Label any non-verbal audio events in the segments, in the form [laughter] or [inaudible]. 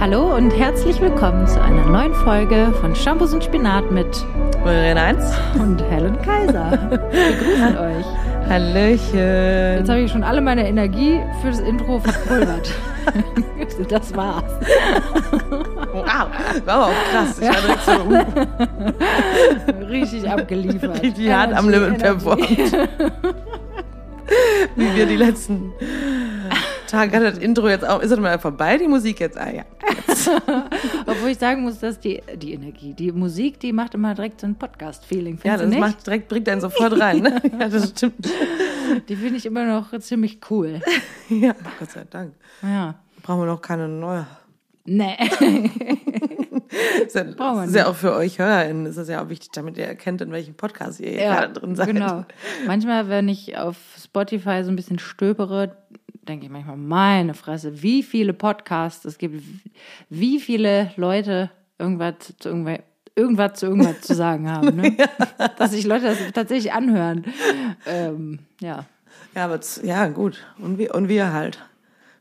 Hallo und herzlich willkommen zu einer neuen Folge von Shampoos und Spinat mit Irene 1 und Helen Kaiser. [laughs] Wir grüßen euch. Hallöchen. Jetzt habe ich schon alle meine Energie für das Intro verpulvert. [laughs] das war's. Wow, war auch krass. Ich war direkt so uh, Richtig abgeliefert. richtig hart am Energy, Limit Energy. performt. Wie wir die letzten Tage hat das Intro jetzt auch. Ist das mal vorbei, die Musik jetzt? Ah ja. [laughs] Obwohl ich sagen muss, dass die, die Energie, die Musik, die macht immer direkt so ein Podcast-Feeling. Ja, das macht direkt, bringt einen sofort rein. Ne? [laughs] Ja, das stimmt. Die finde ich immer noch ziemlich cool. [laughs] Ja, Gott sei Dank. Ja. Brauchen wir noch keine neue. Nee. Ist ja, wir ist ja auch für euch HörerInnen ist das ja auch wichtig, damit ihr erkennt, in welchem Podcast ihr gerade drin seid. Genau. Manchmal, wenn ich auf Spotify so ein bisschen stöbere, denke ich manchmal, meine Fresse, wie viele Podcasts es gibt, wie viele Leute irgendwas zu irgendwas, irgendwas zu irgendwas zu sagen haben. Ne? [laughs] Dass sich Leute das tatsächlich anhören. Ähm, ja. Ja, aber ja, gut. Und wir, und wir halt.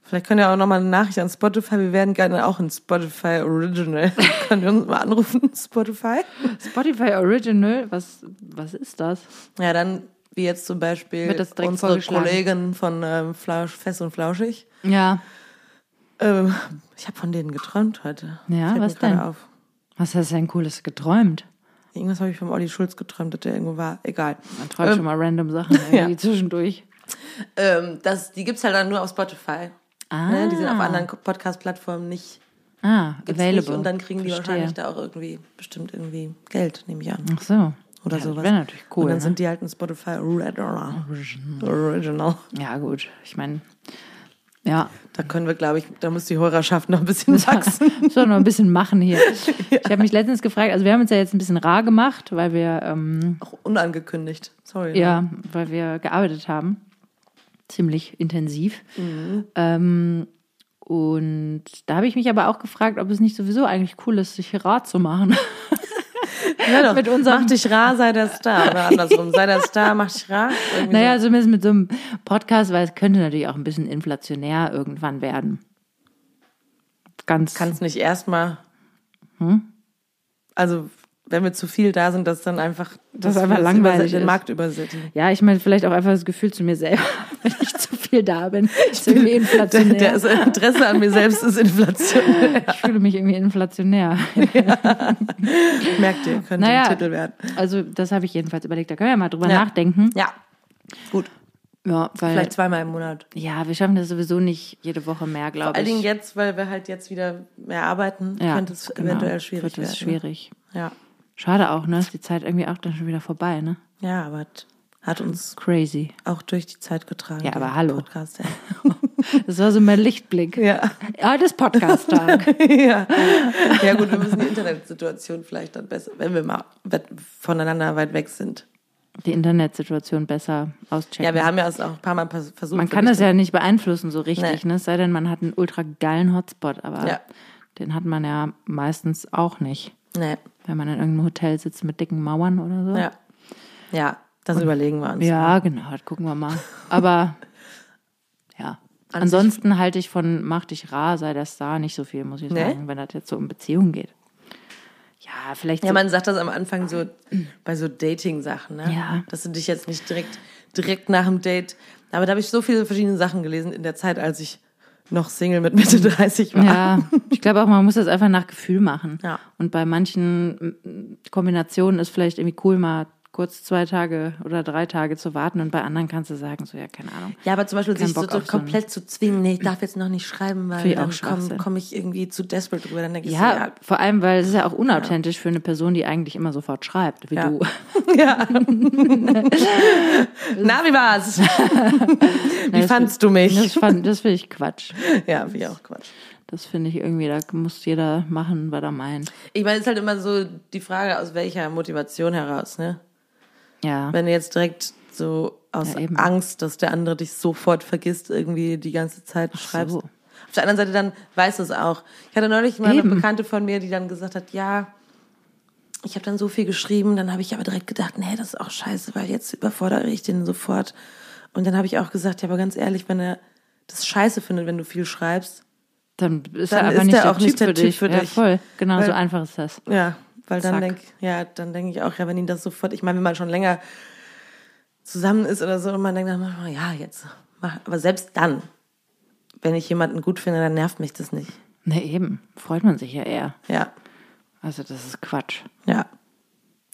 Vielleicht können wir auch nochmal eine Nachricht an Spotify. Wir werden gerne auch ein Spotify Original. [laughs] Können wir uns mal anrufen, Spotify? Spotify Original, was, was ist das? Ja, dann, wie jetzt zum Beispiel unsere? Kollegin von ähm, Flausch, Fest und Flauschig. Ja. Ähm, ich habe von denen geträumt heute. Ja, Fällt was denn? Auf. Was hast du denn Cooles geträumt? Irgendwas habe ich vom Olli Schulz geträumt, dass der irgendwo war. Egal. Man träumt schon mal random Sachen [laughs] irgendwie zwischendurch. Ähm, das, die gibt's halt dann nur auf Spotify. Ah. Ne? Die sind auf anderen Podcast-Plattformen nicht, Ah, available. nicht. Und dann kriegen die Verstehe. wahrscheinlich da auch irgendwie, bestimmt irgendwie Geld, nehme ich an. Ach so. Oder ja, sowas. Wäre natürlich cool. Und dann ne? sind die halt ein Spotify Original. Original. Ja, gut. Ich meine, ja, Da können wir, glaube ich, da muss die Hörerschaft noch ein bisschen [laughs] wachsen. [laughs] doch noch ein bisschen machen hier. [laughs] Ich habe mich letztens gefragt, also wir haben uns ja jetzt ein bisschen rar gemacht, weil wir, ähm, Auch unangekündigt. Sorry. ja, weil wir gearbeitet haben. Ziemlich intensiv. Ähm, und da habe ich mich aber auch gefragt, ob es nicht sowieso eigentlich cool ist, sich rar zu machen. Ja, doch. Mit unserem- Mach dich rar, sei der Star. Oder [laughs] andersrum. Sei der Star, mach dich rar. Naja, zumindest mit so einem Podcast, weil es könnte natürlich auch ein bisschen inflationär irgendwann werden. Ganz. so. Kannst nicht erstmal. Hm? Also, wenn wir zu viel da sind, dass dann einfach. Das dass einfach langweilig den. Markt übersättigen. Ja, ich meine, vielleicht auch einfach das Gefühl zu mir selber, [laughs] wenn ich zu viel da bin. [laughs] Irgendwie Der, inflationär. das Interesse an mir selbst ist Inflation. [laughs] ich fühle mich irgendwie inflationär. Merkt ihr, könnte Naja. ein Titel werden. Also, das habe ich jedenfalls überlegt. Da können wir mal drüber Ja. nachdenken. Ja. Gut. Ja, weil, Vielleicht zweimal im Monat. ja, wir schaffen das sowieso nicht jede Woche mehr, Vor glaube allen Dingen ich. jetzt, weil wir halt jetzt wieder mehr arbeiten, ja, könnte es genau, eventuell schwierig wird werden. es schwierig. Ja. Schade auch, ne? Ist die Zeit irgendwie auch dann schon wieder vorbei, ne? ja, aber hat uns Crazy. auch durch die Zeit getragen. Ja, aber hallo. Podcast, ja. [laughs] Das war so mein Lichtblick. ja. Heute ist Podcast-Tag. [laughs] ja. ja, gut, wir müssen die Internetsituation vielleicht dann besser, wenn wir mal voneinander weit weg sind. die Internetsituation besser auschecken. Ja, wir haben ja es auch ein paar Mal versucht. man kann das ja nicht beeinflussen so richtig, Nee. ne? Es sei denn, man hat einen ultra geilen Hotspot, aber Ja. den hat man ja meistens auch nicht. Nee. Wenn man in irgendeinem Hotel sitzt mit dicken Mauern oder so. Ja. Ja, das überlegen wir uns. Ja, genau, das gucken wir mal. Aber ja. An Ansonsten halte ich von Mach dich rar, sei der Star nicht so viel, muss ich Nee? sagen, wenn das jetzt so um Beziehungen geht. Ja, vielleicht Ja, so, man sagt das am Anfang so bei so Dating-Sachen, ne? Ja. Dass du dich jetzt nicht direkt, direkt nach dem Date. Aber da habe ich so viele verschiedene Sachen gelesen in der Zeit, als ich noch Single mit Mitte 30 war. Ja, ich glaube auch, man muss das einfach nach Gefühl machen. Ja. Und bei manchen mm, Kombinationen ist vielleicht irgendwie cool, mal kurz zwei Tage oder drei Tage zu warten und bei anderen kannst du sagen, so ja, keine Ahnung. Ja, aber zum Beispiel sich so, so auf so komplett zu zwingen, nee, ich darf jetzt noch nicht schreiben, weil Finde ich auch dann komme komm ich irgendwie zu desperate drüber. Dann denke ich Ja, so, ja, vor allem, weil es ist ja auch unauthentisch für eine Person, die eigentlich immer sofort schreibt, wie Ja. du. [laughs] Ja. [laughs] Na, wie war's? [laughs] wie fandst du mich? Das, fand- das finde ich Quatsch. ja, wie auch Quatsch. Das finde ich irgendwie, da muss jeder machen, was er meint. Ich meine, es ist halt immer so die Frage, aus welcher Motivation heraus, ne? Ja. Wenn du jetzt direkt so aus Ja. Angst, dass der andere dich sofort vergisst, irgendwie die ganze Zeit schreibst. so. Auf der anderen Seite dann weißt du es auch. Ich hatte neulich mal eine. Bekannte von mir, die dann gesagt hat, ja, ich habe dann so viel geschrieben, dann habe ich aber direkt gedacht, nee, das ist auch scheiße, weil jetzt überfordere ich den sofort. Und dann habe ich auch gesagt, ja, aber ganz ehrlich, wenn er das scheiße findet, wenn du viel schreibst, Dann ist Dann er einfach ist nicht der der, auch typ, nicht der für Typ dich. für ja, dich. voll. Genau, Weil- so einfach ist das. Ja, weil dann Zack. denk, ja, dann denke ich auch, ja, wenn ihn das sofort, ich meine, wenn man schon länger zusammen ist oder so und man denkt dann ja, jetzt mach, aber selbst dann, wenn ich jemanden gut finde, dann nervt mich das nicht. Ne, eben. Freut man sich ja eher. Ja, Also das ist Quatsch. ja.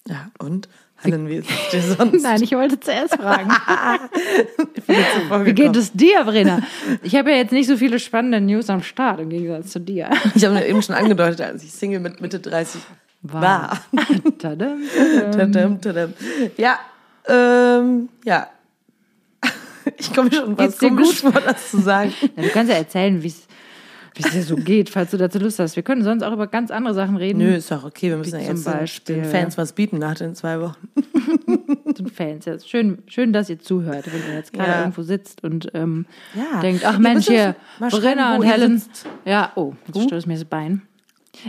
Ja, und? Hallen, wie ist es dir sonst? [laughs] Nein, ich wollte zuerst fragen. [laughs] [laughs] Wie geht es dir, Brenner? Ich habe ja jetzt nicht so viele spannende News am Start im Gegensatz zu dir. Ich habe mir eben schon angedeutet, als ich Single mit Mitte 30 war. [laughs] Tadam, Tadam, tadam. Ja, ähm, ja. [laughs] Ich komme schon was komisch vor, das zu sagen. [laughs] Ja, du kannst ja erzählen, wie es wie es dir so geht, falls du dazu Lust hast. Wir können sonst auch über ganz andere Sachen reden. Nö, ist doch okay. Wir müssen ja jetzt den- Beispiel. den Fans was bieten nach den zwei Wochen. Zu Fans. Ja, schön, schön, dass ihr zuhört, wenn ihr jetzt gerade Ja. irgendwo sitzt und ähm, Ja. denkt, ach Mensch, hier, Brenner und Helen. Ja, oh, jetzt stößt mir das Bein.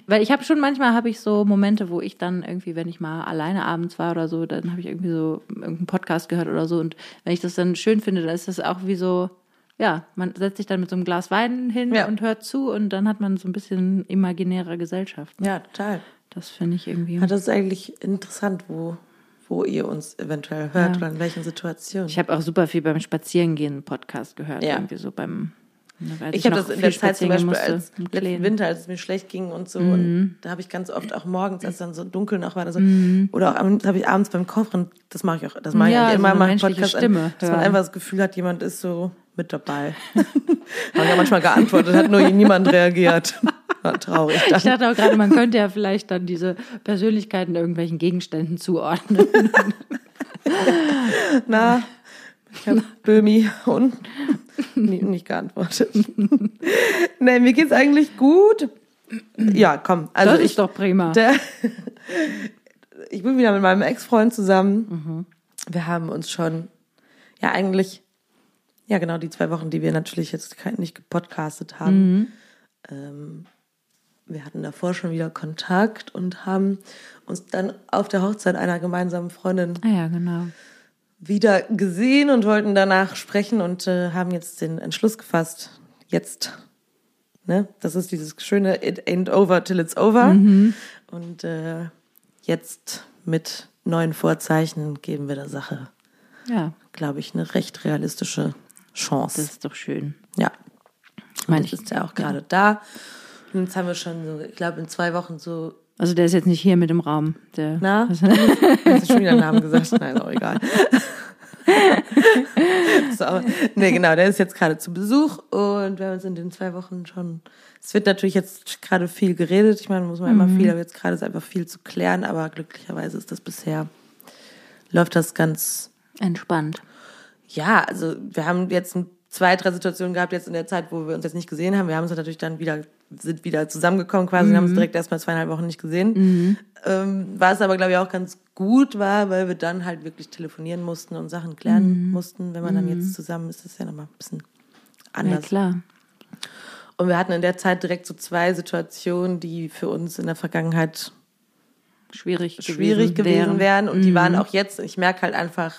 Weil ich habe schon manchmal habe ich so Momente, wo ich dann irgendwie, wenn ich mal alleine abends war oder so, dann habe ich irgendwie so irgendeinen Podcast gehört oder so und wenn ich das dann schön finde, dann ist das auch wie so, ja, man setzt sich dann mit so einem Glas Wein hin Ja. und hört zu und dann hat man so ein bisschen imaginäre Gesellschaft. Ja, total. Das finde ich irgendwie. Ja, das ist eigentlich interessant, wo, wo ihr uns eventuell hört Ja. oder in welchen Situationen. Ich habe auch super viel beim Spazierengehen Podcast gehört, Ja. irgendwie so beim. Ne, Ich habe das in der Zeit zum Beispiel als letzten. Winter, als es mir schlecht ging und so. Mhm. Und da habe ich ganz oft auch morgens, als es dann so dunkel noch war, oder so, oder auch habe ich abends beim Kochen, das mache ich auch, das mache ich Ja, so immer im menschliche Podcast, an, Stimme dass man einfach das Gefühl hat, jemand ist so mit dabei. [laughs] habe ja manchmal geantwortet, hat nur niemand reagiert. [laughs] War traurig Ich dann. dachte auch gerade, man könnte ja vielleicht dann diese Persönlichkeiten irgendwelchen Gegenständen zuordnen. [laughs] Na, ich habe [laughs] Böhmi und nie- nicht geantwortet. [laughs] nee, mir geht's eigentlich gut. Ja, komm. Also das ich, ist doch prima. Der, ich bin wieder mit meinem Ex-Freund zusammen. Wir haben uns schon, ja, eigentlich, ja, genau die zwei Wochen, die wir natürlich jetzt nicht gepodcastet haben. Ähm, wir hatten davor schon wieder Kontakt und haben uns dann auf der Hochzeit einer gemeinsamen Freundin ah ja, genau. Wieder gesehen und wollten danach sprechen und äh, haben jetzt den Entschluss gefasst, jetzt, ne, das ist dieses schöne It ain't over till it's over. Und äh, jetzt mit neuen Vorzeichen geben wir der Sache, Ja, glaube ich, eine recht realistische Chance. das ist doch schön. ja. Ich meine, ich ist ja auch gerade da. Und jetzt haben wir schon so, ich glaube, in zwei Wochen so Also der ist jetzt nicht hier mit im Raum. Der, Na? [laughs] Hast du schon wieder einen Namen gesagt? Nein, auch egal. [laughs] so, nee, genau, der ist jetzt gerade zu Besuch und wir haben uns in den zwei Wochen schon. Es wird natürlich jetzt gerade viel geredet. Ich meine, muss man immer viel, aber jetzt gerade ist einfach viel zu klären, aber glücklicherweise ist das bisher, läuft das ganz Entspannt. ja, also wir haben jetzt ein- zwei, drei Situationen gehabt jetzt in der Zeit, wo wir uns jetzt nicht gesehen haben. Wir haben uns natürlich dann wieder, sind wieder zusammengekommen quasi und haben uns direkt erstmal zweieinhalb Wochen nicht gesehen. Ähm, was aber, glaube ich, auch ganz gut war, weil wir dann halt wirklich telefonieren mussten und Sachen klären mussten. Wenn man dann jetzt zusammen ist, ist es ja nochmal ein bisschen Ja, anders. klar. Und wir hatten in der Zeit direkt so zwei Situationen, die für uns in der Vergangenheit Schwierig, schwierig gewesen wären. Und die waren auch jetzt, ich merke halt einfach,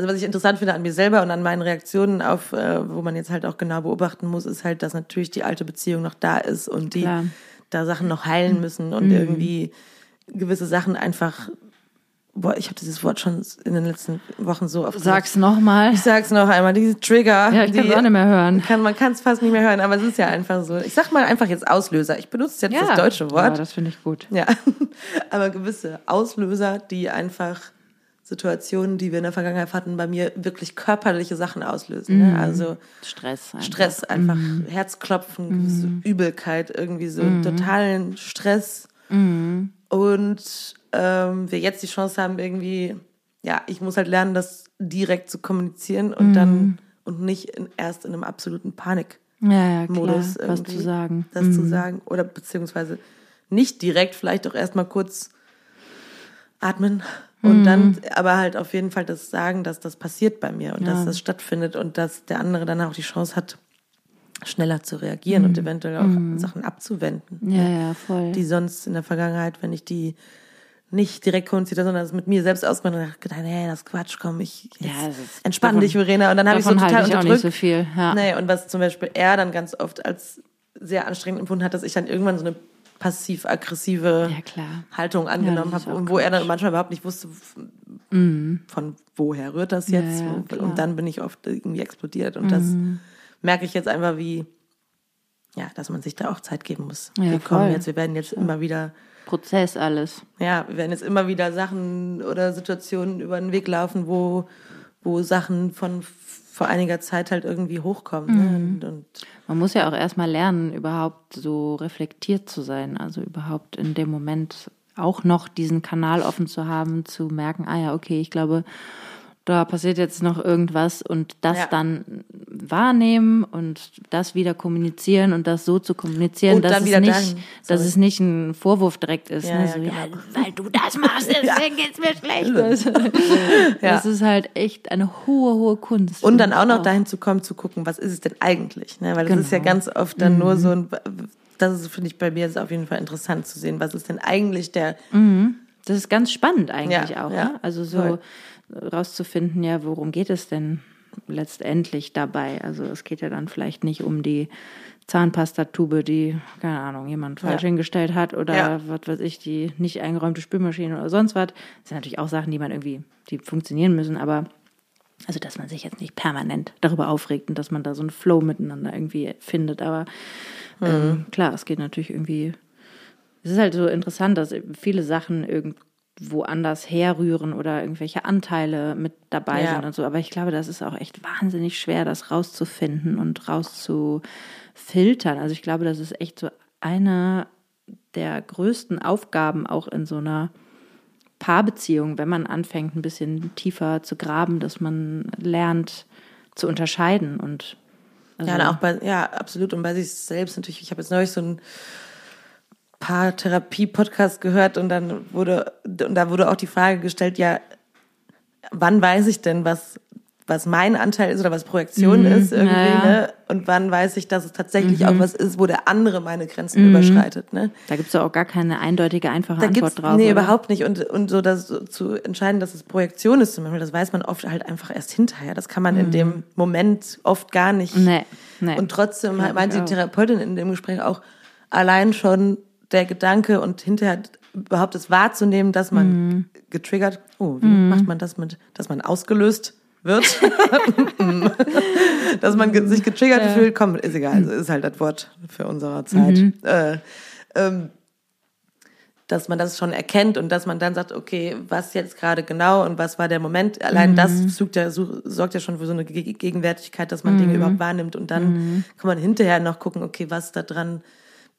also was ich interessant finde an mir selber und an meinen Reaktionen auf, äh, wo man jetzt halt auch genau beobachten muss, ist halt, dass natürlich die alte Beziehung noch da ist und die Klar. da Sachen noch heilen müssen und irgendwie gewisse Sachen einfach, boah, ich habe dieses Wort schon in den letzten Wochen so oft Sag's nochmal. Ich sag's noch einmal, diese Trigger. Ja, ich kann es auch nicht mehr hören. Kann, man kann es fast nicht mehr hören, aber es ist ja einfach so. Ich sag mal einfach jetzt Auslöser. Ich benutze jetzt das deutsche Ja, Wort. das finde ich gut. Ja, [laughs] aber gewisse Auslöser, die einfach Situationen, die wir in der Vergangenheit hatten, bei mir wirklich körperliche Sachen auslösen. Ne? Also Stress. Einfach. Stress, einfach Herzklopfen, gewisse Übelkeit, irgendwie so totalen Stress. Und ähm, wir jetzt die Chance haben, irgendwie, ja, ich muss halt lernen, das direkt zu kommunizieren und dann und nicht in, erst in einem absoluten Panik. Ja, ja, klar. Modus was irgendwie zu sagen. Das zu sagen. Oder beziehungsweise nicht direkt, vielleicht auch erstmal kurz atmen und dann aber halt auf jeden Fall das sagen, dass das passiert bei mir und dass das stattfindet und dass der andere dann auch die Chance hat, schneller zu reagieren und eventuell auch Sachen abzuwenden, Ja, ja, voll. die sonst in der Vergangenheit, wenn ich die nicht direkt habe, sondern das mit mir selbst ausgemacht habe, gedacht, hey, das Quatsch, komm, ich Ja, das ist- entspann davon- dich, Verena. Und dann habe ich so total halte ich auch unterdrückt. nicht so viel. Ja. Nee, und was zum Beispiel er dann ganz oft als sehr anstrengend empfunden hat, dass ich dann irgendwann so eine passiv-aggressive Ja. Haltung angenommen ist habe, und wo er dann manchmal überhaupt nicht wusste, von woher rührt das jetzt. Ja, ja, und dann bin ich oft irgendwie explodiert. Und das merke ich jetzt einfach, wie, ja, dass man sich da auch Zeit geben muss. Ja, wir kommen voll. jetzt, wir werden jetzt immer wieder, Prozess alles. ja, wir werden jetzt immer wieder Sachen oder Situationen über den Weg laufen, wo, wo Sachen von vor einiger Zeit halt irgendwie hochkommen. Ne? Und, und Man muss ja auch erstmal lernen, überhaupt so reflektiert zu sein. Also überhaupt in dem Moment auch noch diesen Kanal offen zu haben, zu merken, ah ja, okay, ich glaube, da passiert jetzt noch irgendwas und das Ja. dann wahrnehmen und das wieder kommunizieren und das so zu kommunizieren, Und dass, dann es nicht, dahin. dass es nicht ein Vorwurf direkt ist. Ja, ne? ja, so, genau. ja, weil du das machst, [laughs] deswegen geht's mir schlecht. Das, [laughs] das ist halt echt eine hohe, hohe Kunst. Und dann auch noch Auch. dahin zu kommen, zu gucken, was ist es denn eigentlich? Ne? Weil das ist ja Genau. ganz oft dann nur so ein, das ist, finde ich, bei mir ist auf jeden Fall interessant zu sehen, was ist denn eigentlich der, Das ist ganz spannend eigentlich Ja, auch. ja, ne? Also so voll. Rauszufinden, ja, worum geht es denn letztendlich dabei? Also es geht ja dann vielleicht nicht um die Zahnpastatube, die, keine Ahnung, jemand falsch Ja. hingestellt hat oder Ja. was weiß ich, die nicht eingeräumte Spülmaschine oder sonst was. Das sind natürlich auch Sachen, die man irgendwie, die funktionieren müssen, aber also dass man sich jetzt nicht permanent darüber aufregt und dass man da so einen Flow miteinander irgendwie findet. Aber ähm, klar, es geht natürlich irgendwie es ist halt so interessant, dass viele Sachen irgendwo anders herrühren oder irgendwelche Anteile mit dabei Ja. sind und so. Aber ich glaube, das ist auch echt wahnsinnig schwer, das rauszufinden und rauszufiltern. Also ich glaube, das ist echt so eine der größten Aufgaben auch in so einer Paarbeziehung, wenn man anfängt, ein bisschen tiefer zu graben, dass man lernt zu unterscheiden und also, ja, auch bei, ja, absolut. Und bei sich selbst natürlich, ich habe jetzt neulich so ein paar Therapie-Podcast gehört und dann wurde, und da wurde auch die Frage gestellt, ja, wann weiß ich denn, was, was mein Anteil ist oder was Projektion ist irgendwie, ja, ne? Und wann weiß ich, dass es tatsächlich auch was ist, wo der andere meine Grenzen überschreitet, ne? da gibt es ja auch gar keine eindeutige, einfache Da Antwort gibt's, drauf. nee, oder? überhaupt nicht. Und, und so das so zu entscheiden, dass es Projektion ist zum Beispiel, das weiß man oft halt einfach erst hinterher. Das kann man in dem Moment oft gar nicht. Mhm. Nee, nee. Und trotzdem ich die. Therapeutin in dem Gespräch auch, allein schon der Gedanke und hinterher überhaupt es wahrzunehmen, dass man Mhm. getriggert, oh, wie macht man das mit, dass man ausgelöst wird, [laughs] dass man sich getriggert fühlt, komm, ist egal, also ist halt das Wort für unsere Zeit. Mhm. Äh, ähm, dass man das schon erkennt und dass man dann sagt, okay, was jetzt gerade genau und was war der Moment. Allein das sucht ja, sorgt ja schon für so eine Ge- Gegenwärtigkeit, dass man Dinge überhaupt wahrnimmt und dann kann man hinterher noch gucken, okay, was da dran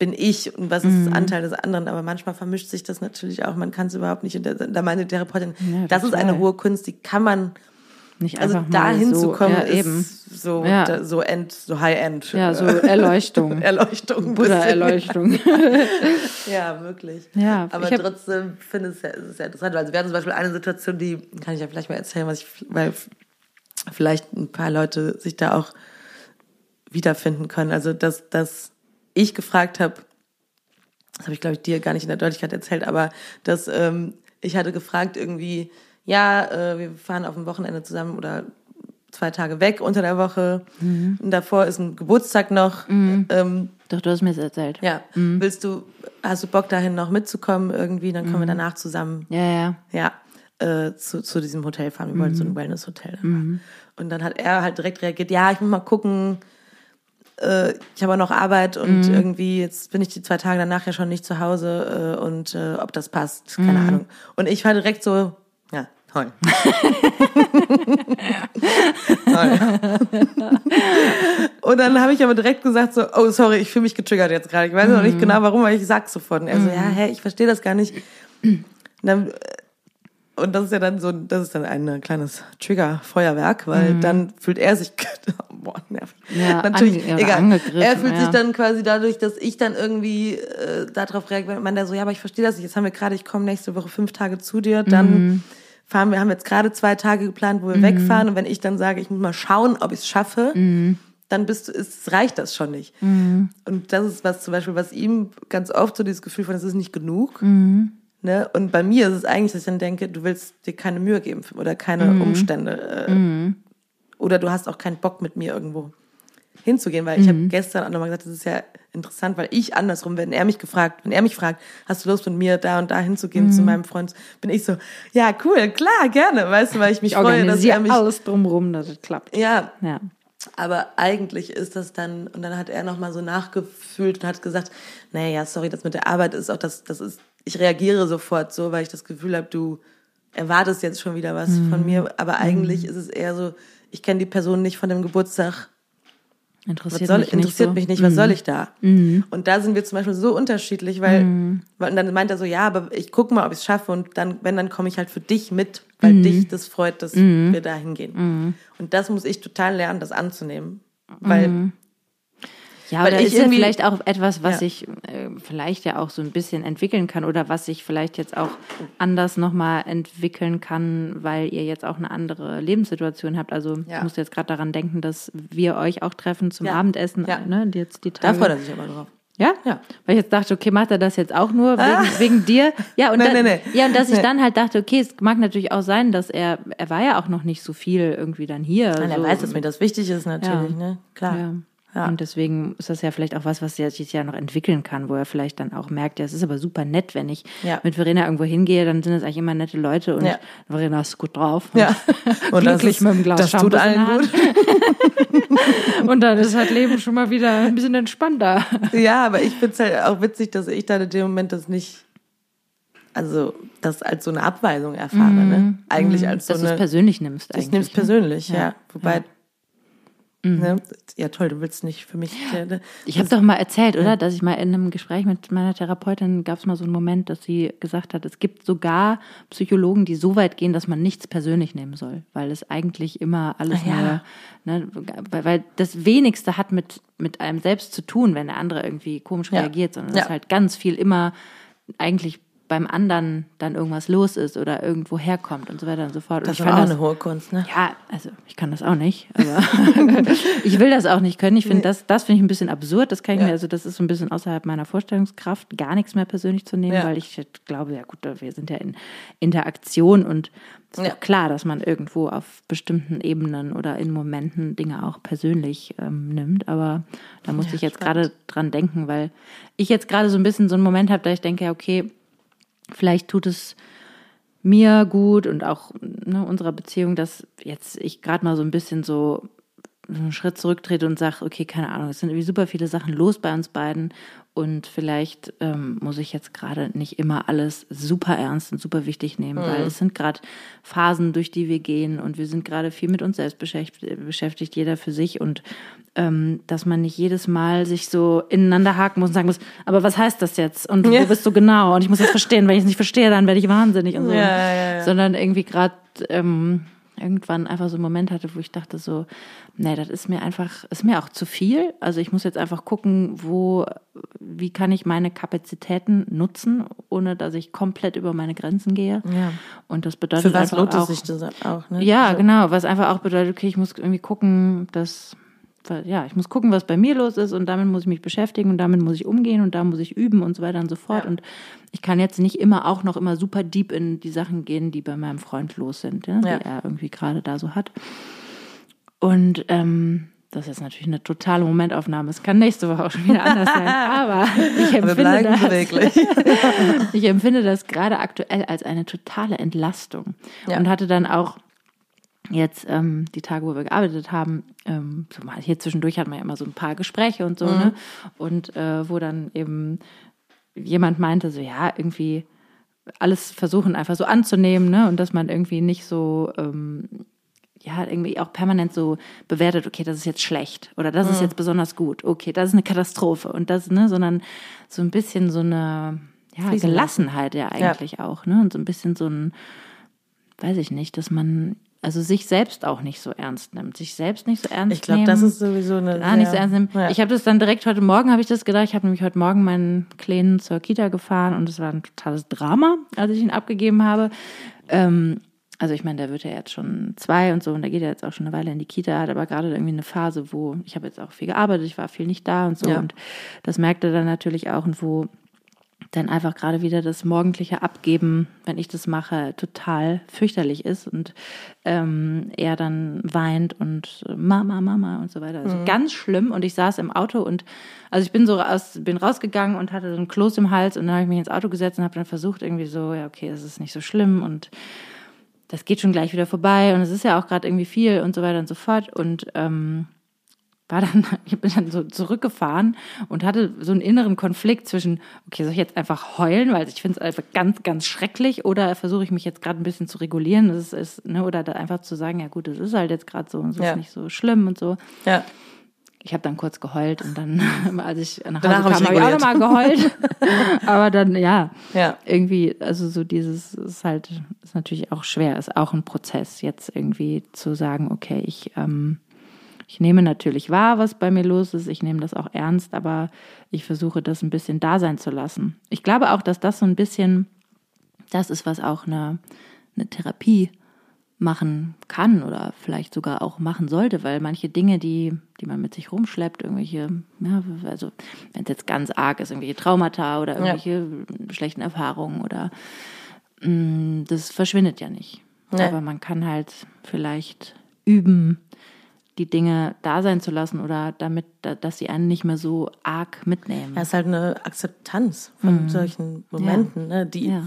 bin ich und was ist das Anteil des anderen. Aber manchmal vermischt sich das natürlich auch. Man kann es überhaupt nicht. Und da- meine Therapeutin, Ja, das ist eine hohe Kunst, die kann man, Nicht also einfach dahin mal so, zu kommen, ja, eben. so, Ja. da, so end, so high end. Ja, so Erleuchtung. [laughs] Erleuchtung. Oder bisschen. Erleuchtung. [laughs] Ja, wirklich. Ja, aber trotzdem finde ich es sehr, sehr interessant. Also wir hatten zum Beispiel eine Situation, die kann ich ja vielleicht mal erzählen, was ich, weil vielleicht ein paar Leute sich da auch wiederfinden können. Also dass, dass ich gefragt habe, das habe ich glaube ich dir gar nicht in der Deutlichkeit erzählt, aber dass ähm, ich hatte gefragt irgendwie, ja, äh, wir fahren auf dem Wochenende zusammen oder zwei Tage weg unter der Woche und davor ist ein Geburtstag noch. Ähm, Doch, du hast mir das erzählt. ja, willst du, hast du Bock dahin noch mitzukommen irgendwie? Dann können wir danach zusammen, Ja, ja. ja, äh, zu, zu diesem Hotel fahren. Wir wollten so ein Wellness-Hotel. dann machen. Und dann hat er halt direkt reagiert, ja, ich muss mal gucken, äh, ich habe auch noch Arbeit und irgendwie, jetzt bin ich die zwei Tage danach ja schon nicht zu Hause äh, und äh, ob das passt, keine Ahnung. Und ich war direkt so, ja, toll. [laughs] toll. Und dann habe ich aber direkt gesagt so, oh sorry, ich fühle mich getriggert jetzt gerade. Ich weiß noch nicht genau warum, aber ich sag's sofort. Und er so, ja, hä, ich verstehe das gar nicht. Und, dann, äh, und das ist ja dann so, das ist dann ein kleines Trigger-Feuerwerk, weil dann fühlt er sich, [laughs] boah, nervig. Ja, Natürlich, ange- egal. Er fühlt sich ja. dann quasi dadurch, dass ich dann irgendwie äh, darauf reagiere, man da so, ja, aber ich verstehe das nicht. Jetzt haben wir gerade, ich komme nächste Woche fünf Tage zu dir, dann Mhm. fahren wir, haben jetzt gerade zwei Tage geplant, wo wir wegfahren und wenn ich dann sage, ich muss mal schauen, ob ich es schaffe, Mhm. dann bist du, ist, reicht das schon nicht. Und das ist was zum Beispiel, was ihm ganz oft so dieses Gefühl von, es ist nicht genug. Mhm. Ne? Und bei mir ist es eigentlich, dass ich dann denke, du willst dir keine Mühe geben oder keine Mhm. Umstände. Äh, Oder du hast auch keinen Bock mit mir irgendwo hinzugehen, weil ich habe gestern auch nochmal gesagt, das ist ja interessant, weil ich andersrum, wenn er mich gefragt, wenn er mich fragt, hast du Lust mit mir da und da hinzugehen zu meinem Freund, bin ich so, ja cool, klar, gerne, weißt du, weil ich mich Ich freue, dass er mich, alles drumherum, dass es klappt. ja, Ja. aber eigentlich ist das dann, und dann hat er nochmal so nachgefühlt und hat gesagt, naja, sorry, das mit der Arbeit ist auch das, das ist, ich reagiere sofort so, weil ich das Gefühl habe, du erwartest jetzt schon wieder was von mir, aber eigentlich ist es eher so, ich kenne die Person nicht von dem Geburtstag. Interessiert soll, mich interessiert nicht mich so. nicht, was soll ich da? Und da sind wir zum Beispiel so unterschiedlich, weil, weil und dann meint er so, ja, aber ich gucke mal, ob ich es schaffe und dann, wenn, dann komme ich halt für dich mit, weil dich das freut, dass wir da hingehen. Und das muss ich total lernen, das anzunehmen. Weil, Ja, Weil oder ich ist ja vielleicht auch etwas, was Ja. sich äh, vielleicht ja auch so ein bisschen entwickeln kann oder was sich vielleicht jetzt auch anders nochmal entwickeln kann, weil ihr jetzt auch eine andere Lebenssituation habt. Also Ja. ich muss jetzt gerade daran denken, dass wir euch auch treffen zum Ja. Abendessen, Ja. ne, jetzt die da Tage. freut er sich aber drauf. Ja? Ja. Weil ich jetzt dachte, okay, macht er das jetzt auch nur wegen, wegen dir? Ja, und [laughs] Nee, dann, nee, nee. ja, und dass ich dann halt dachte, okay, es mag natürlich auch sein, dass er, er war ja auch noch nicht so viel irgendwie dann hier. Nein, er so. weiß, dass mir das wichtig ist, natürlich, Ja. ne? Klar. Ja. Ja. Und deswegen ist das ja vielleicht auch was, was er sich ja noch entwickeln kann, wo er vielleicht dann auch merkt, ja, es ist aber super nett, wenn ich Ja. mit Verena irgendwo hingehe, dann sind es eigentlich immer nette Leute und Ja. Verena ist gut drauf. Ja. Und [laughs] das Glücklich ist, mit dem Glas das tut Shampoos in allen gut. [laughs] [laughs] Und dann ist halt Leben schon mal wieder ein bisschen entspannter. Ja, aber ich find's halt auch witzig, dass ich dann in dem Moment das nicht, also das als so eine Abweisung erfahre, ne? Eigentlich als so Dass du es eine, persönlich nimmst eigentlich. ich nehme es ne? persönlich, ja. Ja. Wobei, ne? ja toll, du willst nicht für mich, ne? Ich habe doch mal erzählt, oder? Dass ich mal in einem Gespräch mit meiner Therapeutin gab es mal so einen Moment, dass sie gesagt hat, es gibt sogar Psychologen, die so weit gehen, dass man nichts persönlich nehmen soll, weil es eigentlich immer alles Ah, ja. nur, ne, weil, weil das wenigste hat mit mit einem selbst zu tun, wenn der andere irgendwie komisch Ja. reagiert, sondern Ja. es ist halt ganz viel immer eigentlich beim anderen dann irgendwas los ist oder irgendwo herkommt und so weiter und so fort. Das ist auch das- eine hohe Kunst, ne? ja, also ich kann das auch nicht, aber [laughs] ich will das auch nicht können. Ich finde das, das finde ich ein bisschen absurd. Das kann ich Ja. mir, also das ist so ein bisschen außerhalb meiner Vorstellungskraft, gar nichts mehr persönlich zu nehmen, Ja. weil ich glaube, ja gut, wir sind ja in Interaktion und es ist Ja. doch klar, dass man irgendwo auf bestimmten Ebenen oder in Momenten Dinge auch persönlich ähm, nimmt. Aber da musste ich jetzt gerade dran denken, weil ich jetzt gerade so ein bisschen so einen Moment habe, da ich denke, ja, okay, vielleicht tut es mir gut und auch ne, unserer Beziehung, dass jetzt ich gerade mal so ein bisschen so einen Schritt zurücktrete und sage, okay, keine Ahnung, es sind irgendwie super viele Sachen los bei uns beiden und vielleicht ähm, muss ich jetzt gerade nicht immer alles super ernst und super wichtig nehmen, weil es sind gerade Phasen, durch die wir gehen und wir sind gerade viel mit uns selbst beschäftigt, beschäftigt, jeder für sich. Und ähm, dass man nicht jedes Mal sich so ineinander haken muss und sagen muss, aber was heißt das jetzt? Und Ja. wo bist du genau? Und ich muss jetzt verstehen, wenn ich es nicht verstehe, dann werde ich wahnsinnig und so, ja, ja. sondern irgendwie gerade ähm, irgendwann einfach so einen Moment hatte, wo ich dachte so, nee, das ist mir einfach, ist mir auch zu viel. Also ich muss jetzt einfach gucken, wo, wie kann ich meine Kapazitäten nutzen, ohne dass ich komplett über meine Grenzen gehe. Ja. Und das bedeutet Für was lohnt auch, sich das auch, ne? ja, Also, genau, was einfach auch bedeutet, okay, ich muss irgendwie gucken, dass, ja, ich muss gucken, was bei mir los ist und damit muss ich mich beschäftigen und damit muss ich umgehen und da muss ich üben und so weiter und so fort. Ja. Und ich kann jetzt nicht immer auch noch immer super deep in die Sachen gehen, die bei meinem Freund los sind, ja, Ja. die er irgendwie gerade da so hat. Und ähm, das ist natürlich eine totale Momentaufnahme. Es kann nächste Woche auch schon wieder anders sein. [laughs] Aber ich empfinde das, [laughs] ich empfinde das gerade aktuell als eine totale Entlastung. Und hatte dann auch jetzt ähm, die Tage, wo wir gearbeitet haben, ähm, so mal hier zwischendurch hat man ja immer so ein paar Gespräche und so, ne? Und äh, wo dann eben jemand meinte, so ja, irgendwie alles versuchen einfach so anzunehmen, ne? Und dass man irgendwie nicht so ähm, ja, irgendwie auch permanent so bewertet, okay, das ist jetzt schlecht oder das ist jetzt besonders gut, okay, das ist eine Katastrophe und das, ne, sondern so ein bisschen so eine ja. Gelassenheit ja eigentlich auch, ne? Und so ein bisschen so ein, weiß ich nicht, dass man also sich selbst auch nicht so ernst nimmt, sich selbst nicht so ernst Ich glaube, nehmen. das ist sowieso eine. Ah, nicht so ernst nehmen. Ja. Ich habe das dann direkt heute Morgen habe ich das gedacht. Ich habe nämlich heute Morgen meinen Kleinen zur Kita gefahren und es war ein totales Drama, als ich ihn abgegeben habe. Ähm, also ich meine, der wird ja jetzt schon zwei und so und der geht ja jetzt auch schon eine Weile in die Kita, hat aber gerade irgendwie eine Phase, wo ich habe jetzt auch viel gearbeitet, ich war viel nicht da und so Ja. und das merkte dann natürlich auch und wo dann einfach gerade wieder das morgendliche Abgeben, wenn ich das mache, total fürchterlich ist und ähm, er dann weint und Mama, Mama und so weiter. Also mhm. ganz schlimm. Und ich saß im Auto und also ich bin so aus, bin rausgegangen und hatte so ein Kloß im Hals und dann habe ich mich ins Auto gesetzt und habe dann versucht irgendwie so, ja okay, das ist nicht so schlimm und das geht schon gleich wieder vorbei und es ist ja auch gerade irgendwie viel und so weiter und so fort und ähm, war dann, [laughs] ich bin dann so zurückgefahren und hatte so einen inneren Konflikt zwischen, okay, soll ich jetzt einfach heulen, weil ich finde es einfach ganz, ganz schrecklich, oder versuche ich mich jetzt gerade ein bisschen zu regulieren, das ist, ne, oder einfach zu sagen, ja gut, es ist halt jetzt gerade so und es ja. ist nicht so schlimm und so. Ja. Ich habe dann kurz geheult und dann, [laughs] als ich nach Hause kam, habe ich auch nochmal geheult. [laughs] Aber dann, ja, ja, irgendwie, also so dieses ist halt, ist natürlich auch schwer, ist auch ein Prozess, jetzt irgendwie zu sagen, okay, ich ähm, ich nehme natürlich wahr, was bei mir los ist. Ich nehme das auch ernst, aber ich versuche das ein bisschen da sein zu lassen. Ich glaube auch, dass das so ein bisschen das ist, was auch eine, eine Therapie machen kann oder vielleicht sogar auch machen sollte, weil manche Dinge, die, die man mit sich rumschleppt, irgendwelche, ja, also wenn es jetzt ganz arg ist, irgendwelche Traumata oder irgendwelche ja. schlechten Erfahrungen oder mh, mm, das verschwindet ja nicht. Nee. Aber man kann halt vielleicht üben, die Dinge da sein zu lassen oder damit, dass sie einen nicht mehr so arg mitnehmen. Ja, es ist halt eine Akzeptanz von mhm. solchen Momenten, ja. ne, die, ja.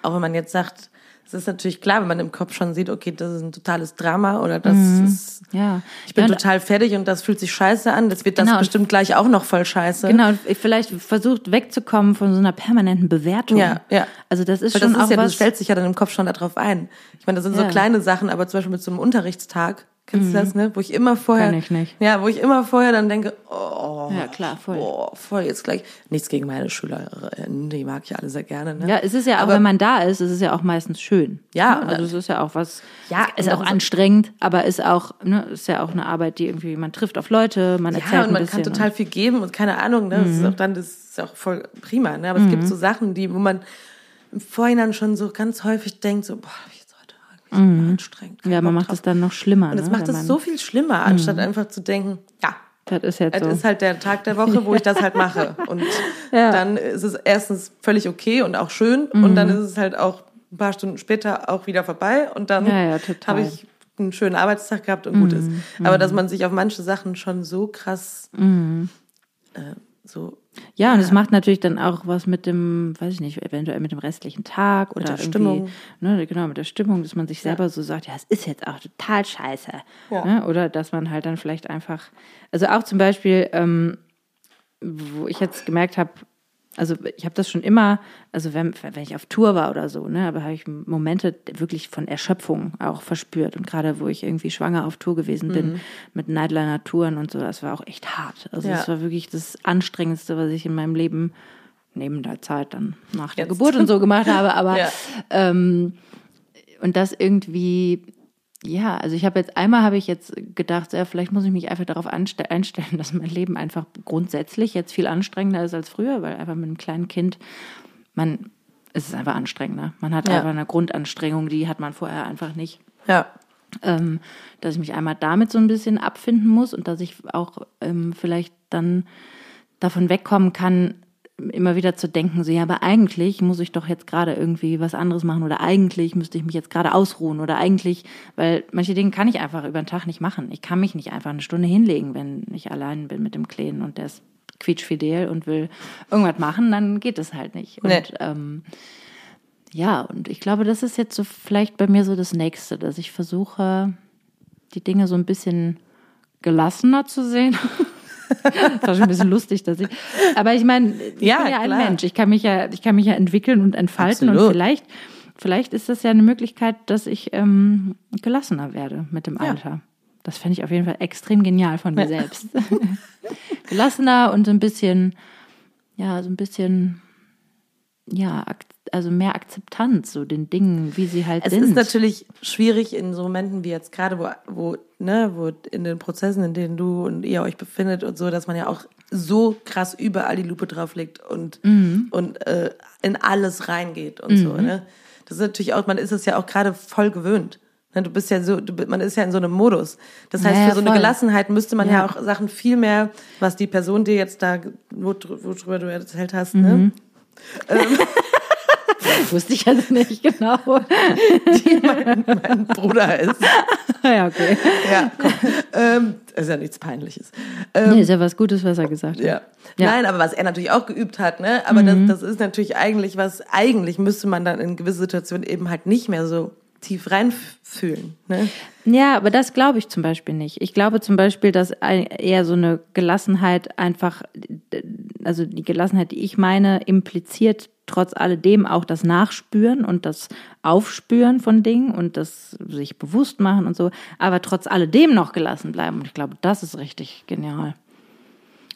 auch wenn man jetzt sagt, es ist natürlich klar, wenn man im Kopf schon sieht, okay, das ist ein totales Drama oder das mhm. ist, ja. ich bin ja, total fertig und das fühlt sich scheiße an, das wird das genau. bestimmt gleich auch noch voll scheiße. Genau, vielleicht versucht wegzukommen von so einer permanenten Bewertung. Ja, ja. Also das ist Weil schon das ist auch ja, was. Du stellst dich ja dann im Kopf schon darauf ein. Ich meine, das sind so kleine Sachen, aber zum Beispiel mit so einem Unterrichtstag, Kennst mhm. du das, ne? Wo ich immer vorher. Kann ich nicht. Ja, wo ich immer vorher dann denke, oh, ja, klar, voll. Oh, voll jetzt gleich. Nichts gegen meine Schülerinnen, die mag ich alle sehr gerne, ne? Ja, es ist ja aber, auch, wenn man da ist, es ist ja auch meistens schön. Ja, ne? also es ist ja auch was, ja, ist auch anstrengend, aber ist auch, ne, ist ja auch eine Arbeit, die irgendwie, man trifft auf Leute, man erzählt Ja, und man kann total viel geben und keine Ahnung, ne? Mhm. Das ist auch dann, das ist auch voll prima, ne? Aber mhm. es gibt mhm. so Sachen, die, wo man im Vorhinein schon so ganz häufig denkt, so, boah, mhm. anstrengend. Ja, man macht es dann noch schlimmer. Und es ne, macht es so viel schlimmer, anstatt mhm. einfach zu denken, ja, das ist jetzt das so. ist halt der Tag der Woche, wo ich das halt mache. Und [laughs] ja. dann ist es erstens völlig okay und auch schön. Mhm. Und dann ist es halt auch ein paar Stunden später auch wieder vorbei. Und dann ja, ja, habe ich einen schönen Arbeitstag gehabt und gut ist. Mhm. Aber dass mhm. man sich auf manche Sachen schon so krass mhm. äh, so ja, und es macht natürlich dann auch was mit dem, weiß ich nicht, eventuell mit dem restlichen Tag oder mit der Stimmung. Ne, genau, mit der Stimmung, dass man sich selber ja. so sagt, ja, es ist jetzt auch total scheiße. Ja. Ne? Oder dass man halt dann vielleicht einfach, also auch zum Beispiel, ähm, wo ich jetzt gemerkt habe, also ich habe das schon immer, also wenn, wenn ich auf Tour war oder so, ne, aber habe ich Momente wirklich von Erschöpfung auch verspürt. Und gerade wo ich irgendwie schwanger auf Tour gewesen bin mhm. mit Nightliner Touren und so, das war auch echt hart. Also ja. das war wirklich das Anstrengendste, was ich in meinem Leben neben der Zeit dann nach der Jetzt. Geburt und so gemacht habe. [laughs] Aber ja. ähm, und das irgendwie ja, also ich habe jetzt einmal habe ich jetzt gedacht, ja, vielleicht muss ich mich einfach darauf einstellen, [laughs] dass mein Leben einfach grundsätzlich jetzt viel anstrengender ist als früher, weil einfach mit einem kleinen Kind man es ist einfach anstrengender. Man hat ja. einfach eine Grundanstrengung, die hat man vorher einfach nicht. Ja. Ähm, dass ich mich einmal damit so ein bisschen abfinden muss und dass ich auch ähm, vielleicht dann davon wegkommen kann, immer wieder zu denken, so ja, aber eigentlich muss ich doch jetzt gerade irgendwie was anderes machen oder eigentlich müsste ich mich jetzt gerade ausruhen oder eigentlich, weil manche Dinge kann ich einfach über den Tag nicht machen. Ich kann mich nicht einfach eine Stunde hinlegen, wenn ich allein bin mit dem Kleinen und der ist quietschfidel und will irgendwas machen, dann geht es halt nicht. Und nee. ähm, ja, und ich glaube, das ist jetzt so vielleicht bei mir so das Nächste, dass ich versuche, die Dinge so ein bisschen gelassener zu sehen. [laughs] das war schon ein bisschen lustig, dass ich. Aber ich meine, ich ja, bin ja ein Mensch. Ich kann mich ja, ich kann mich ja entwickeln und entfalten Absolut. und vielleicht, vielleicht ist das ja eine Möglichkeit, dass ich ähm, gelassener werde mit dem Alter. Ja. Das fände ich auf jeden Fall extrem genial von mir ja. selbst. [laughs] gelassener und so ein bisschen, ja, so ein bisschen, ja, also mehr Akzeptanz so den Dingen, wie sie halt es sind. Es ist natürlich schwierig in so Momenten wie jetzt gerade, wo, wo, ne, wo in den Prozessen, in denen du und ihr euch befindet und so, dass man ja auch so krass überall die Lupe drauflegt und, mhm. und äh, in alles reingeht und mhm. so. Ne? Das ist natürlich auch, man ist es ja auch gerade voll gewöhnt. Ne? Du bist ja so, du, man ist ja in so einem Modus. Das heißt, ja, für so eine Gelassenheit müsste man ja. ja. auch Sachen viel mehr, was die Person dir jetzt da, worüber du erzählt hast, ne? mhm. ne? Ähm, [laughs] [laughs] Wusste ich also nicht genau. [laughs] die mein, mein Bruder ist. [laughs] ja, okay. Ja, komm. Ähm, ist ja nichts Peinliches. Ähm, Nee, ist ja was Gutes, was er gesagt hat. Ja. Ja. Nein, aber was er natürlich auch geübt hat, ne? Aber das, das ist natürlich eigentlich was, eigentlich müsste man dann in gewisse Situationen eben halt nicht mehr so tief reinfühlen. Ne? Ja, aber das glaube ich zum Beispiel nicht. Ich glaube zum Beispiel, dass eher so eine Gelassenheit einfach, also die Gelassenheit, die ich meine, impliziert trotz alledem auch das Nachspüren und das Aufspüren von Dingen und das sich bewusst machen und so, aber trotz alledem noch gelassen bleiben. Und ich glaube, das ist richtig genial.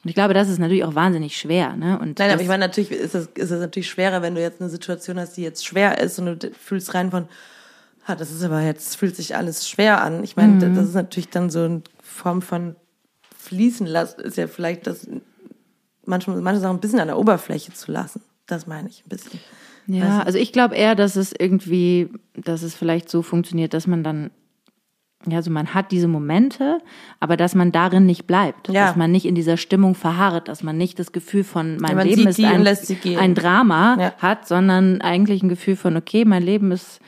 Und ich glaube, das ist natürlich auch wahnsinnig schwer. Ne? Und Nein, aber ich meine, natürlich ist es, ist es natürlich schwerer, wenn du jetzt eine Situation hast, die jetzt schwer ist und du fühlst rein von, ah, das ist aber jetzt, fühlt sich alles schwer an. Ich meine, Mhm. das ist natürlich dann so eine Form von fließen lassen, ist ja vielleicht das, manchmal, manche Sachen ein bisschen an der Oberfläche zu lassen. Das meine ich ein bisschen. Ja, also ich glaube eher, dass es irgendwie, dass es vielleicht so funktioniert, dass man dann, ja, also man hat diese Momente, aber dass man darin nicht bleibt, Ja. dass man nicht in dieser Stimmung verharrt, dass man nicht das Gefühl von mein man Leben ist ein, ein Drama Ja. hat, sondern eigentlich ein Gefühl von, okay, mein Leben ist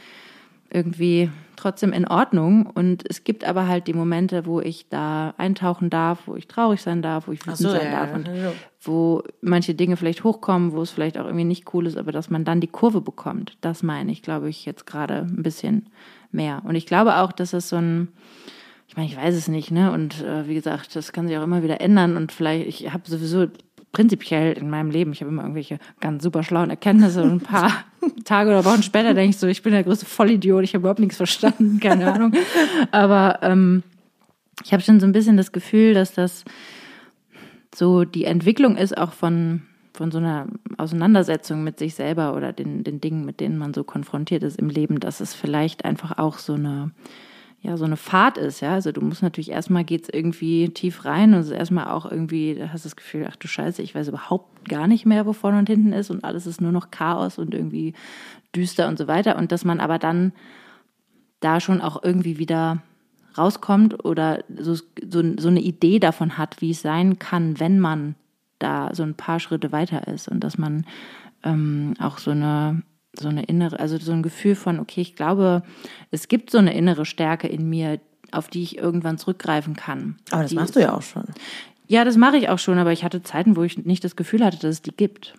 irgendwie trotzdem in Ordnung und es gibt aber halt die Momente, wo ich da eintauchen darf, wo ich traurig sein darf, wo ich wütend so, sein ja, darf ja, und ja. Wo manche Dinge vielleicht hochkommen, wo es vielleicht auch irgendwie nicht cool ist, aber dass man dann die Kurve bekommt. Das meine ich, glaube ich, jetzt gerade ein bisschen mehr. Und ich glaube auch, dass es so ein, ich meine, ich weiß es nicht, ne? Und äh, wie gesagt, das kann sich auch immer wieder ändern und vielleicht, ich habe sowieso prinzipiell in meinem Leben, ich habe immer irgendwelche ganz super schlauen Erkenntnisse und ein paar [laughs] Tage oder Wochen später denke ich so, ich bin der größte Vollidiot, ich habe überhaupt nichts verstanden, keine Ahnung. [laughs] Aber ähm, ich habe schon so ein bisschen das Gefühl, dass das so die Entwicklung ist auch von, von so einer Auseinandersetzung mit sich selber oder den, den Dingen, mit denen man so konfrontiert ist im Leben, dass es vielleicht einfach auch so eine, ja, so eine Fahrt ist, ja. Also du musst natürlich erstmal geht's irgendwie tief rein und es ist erstmal auch irgendwie, da hast du das Gefühl, ach du Scheiße, ich weiß überhaupt gar nicht mehr, wo vorne und hinten ist und alles ist nur noch Chaos und irgendwie düster und so weiter. Und dass man aber dann da schon auch irgendwie wieder rauskommt oder so, so, so eine Idee davon hat, wie es sein kann, wenn man da so ein paar Schritte weiter ist und dass man ähm, auch so eine so eine innere, also so ein Gefühl von, okay, ich glaube, es gibt so eine innere Stärke in mir, auf die ich irgendwann zurückgreifen kann. Aber das die machst du ja auch schon. ja, das mache ich auch schon, aber ich hatte Zeiten, wo ich nicht das Gefühl hatte, dass es die gibt.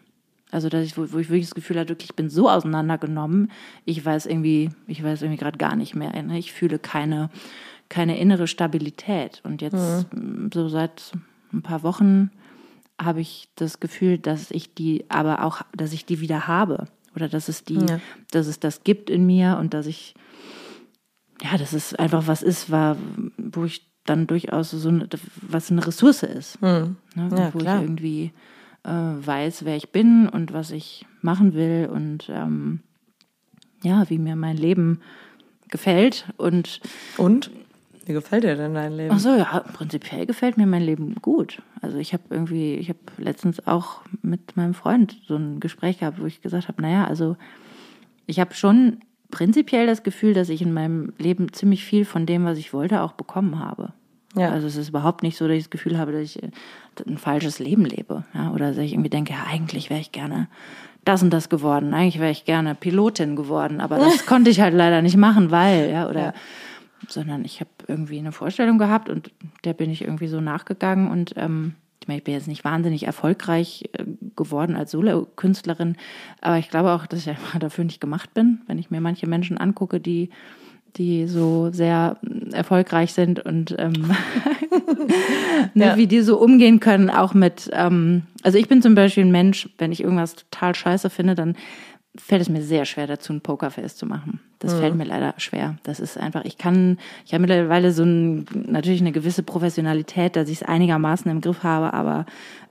Also, dass ich, wo, wo ich wirklich das Gefühl hatte, wirklich, ich bin so auseinandergenommen, ich weiß irgendwie, ich weiß irgendwie gerade gar nicht mehr. Ne? Ich fühle keine, keine innere Stabilität. Und jetzt, m, so seit ein paar Wochen, habe ich das Gefühl, dass ich die aber auch, dass ich die wieder habe. Oder dass es die, Ja. dass es das gibt in mir und dass ich, ja, dass es einfach was ist, war, wo ich dann durchaus so eine, was eine Ressource ist. Ne? Ja, wo klar. ich irgendwie äh, weiß, wer ich bin und was ich machen will und ähm, ja, wie mir mein Leben gefällt. Und Und? Wie gefällt dir denn dein Leben? ach so, ja, prinzipiell gefällt mir mein Leben gut. Also ich habe irgendwie, ich habe letztens auch mit meinem Freund so ein Gespräch gehabt, wo ich gesagt habe, naja, also ich habe schon prinzipiell das Gefühl, dass ich in meinem Leben ziemlich viel von dem, was ich wollte, auch bekommen habe. Ja. Also es ist überhaupt nicht so, dass ich das Gefühl habe, dass ich äh, ein falsches Leben lebe. Ja? Oder dass ich irgendwie denke, ja, eigentlich wäre ich gerne das und das geworden. Eigentlich wäre ich gerne Pilotin geworden, aber das [laughs] konnte ich halt leider nicht machen, weil, ja, oder Ja. Sondern ich habe irgendwie eine Vorstellung gehabt und der bin ich irgendwie so nachgegangen und ähm, ich meine, ich bin jetzt nicht wahnsinnig erfolgreich äh, geworden als Solo-Künstlerin, aber ich glaube auch, dass ich einfach [laughs] dafür nicht gemacht bin, wenn ich mir manche Menschen angucke, die die so sehr mm, erfolgreich sind und ähm, [laughs] ne, Ja. wie die so umgehen können, auch mit, ähm, also ich bin zum Beispiel ein Mensch, wenn ich irgendwas total scheiße finde, dann fällt es mir sehr schwer dazu, ein Pokerface zu machen. Das fällt mir leider schwer. Das ist einfach, ich kann, ich habe mittlerweile so ein, natürlich eine gewisse Professionalität, dass ich es einigermaßen im Griff habe, aber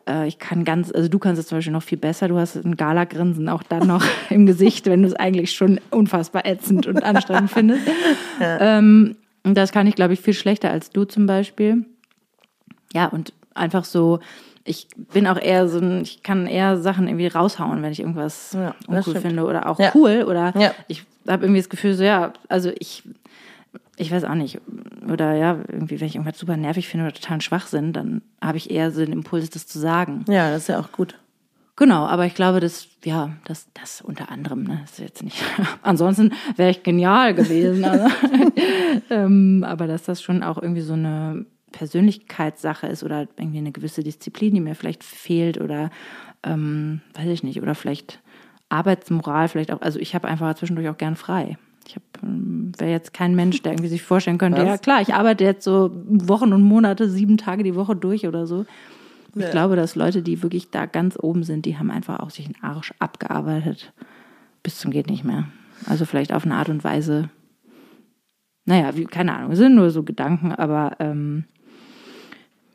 äh, ich kann ganz, also du kannst es zum Beispiel noch viel besser. Du hast ein Gala-Grinsen auch dann noch [laughs] im Gesicht, wenn du es eigentlich schon unfassbar ätzend und anstrengend findest. [laughs] Ähm, und das kann ich, glaube ich, viel schlechter als du zum Beispiel. Ja, und einfach so, ich bin auch eher so ein, ich kann eher Sachen irgendwie raushauen, wenn ich irgendwas Ja, uncool finde oder auch Ja. cool oder Ja. ich habe irgendwie das Gefühl so, ja, also ich, ich weiß auch nicht, oder ja, irgendwie, wenn ich irgendwas super nervig finde oder total Schwachsinn, dann habe ich eher so den Impuls, das zu sagen. Ja, das ist ja auch gut. Genau, aber ich glaube, das, ja, das, das unter anderem, ne, ist jetzt nicht. [laughs] Ansonsten wäre ich genial gewesen. Also, [laughs] ähm, aber dass das schon auch irgendwie so eine Persönlichkeitssache ist oder irgendwie eine gewisse Disziplin, die mir vielleicht fehlt oder ähm, weiß ich nicht, oder vielleicht Arbeitsmoral, vielleicht auch, also ich habe einfach zwischendurch auch gern frei. Ich ähm, wäre jetzt kein Mensch, der irgendwie sich vorstellen könnte, Was? ja klar, ich arbeite jetzt so Wochen und Monate, sieben Tage die Woche durch oder so. Ich Ja. glaube, dass Leute, die wirklich da ganz oben sind, die haben einfach auch sich einen Arsch abgearbeitet. Bis zum geht nicht mehr. Also vielleicht auf eine Art und Weise. Naja, wie, keine Ahnung, sind nur so Gedanken, aber ähm,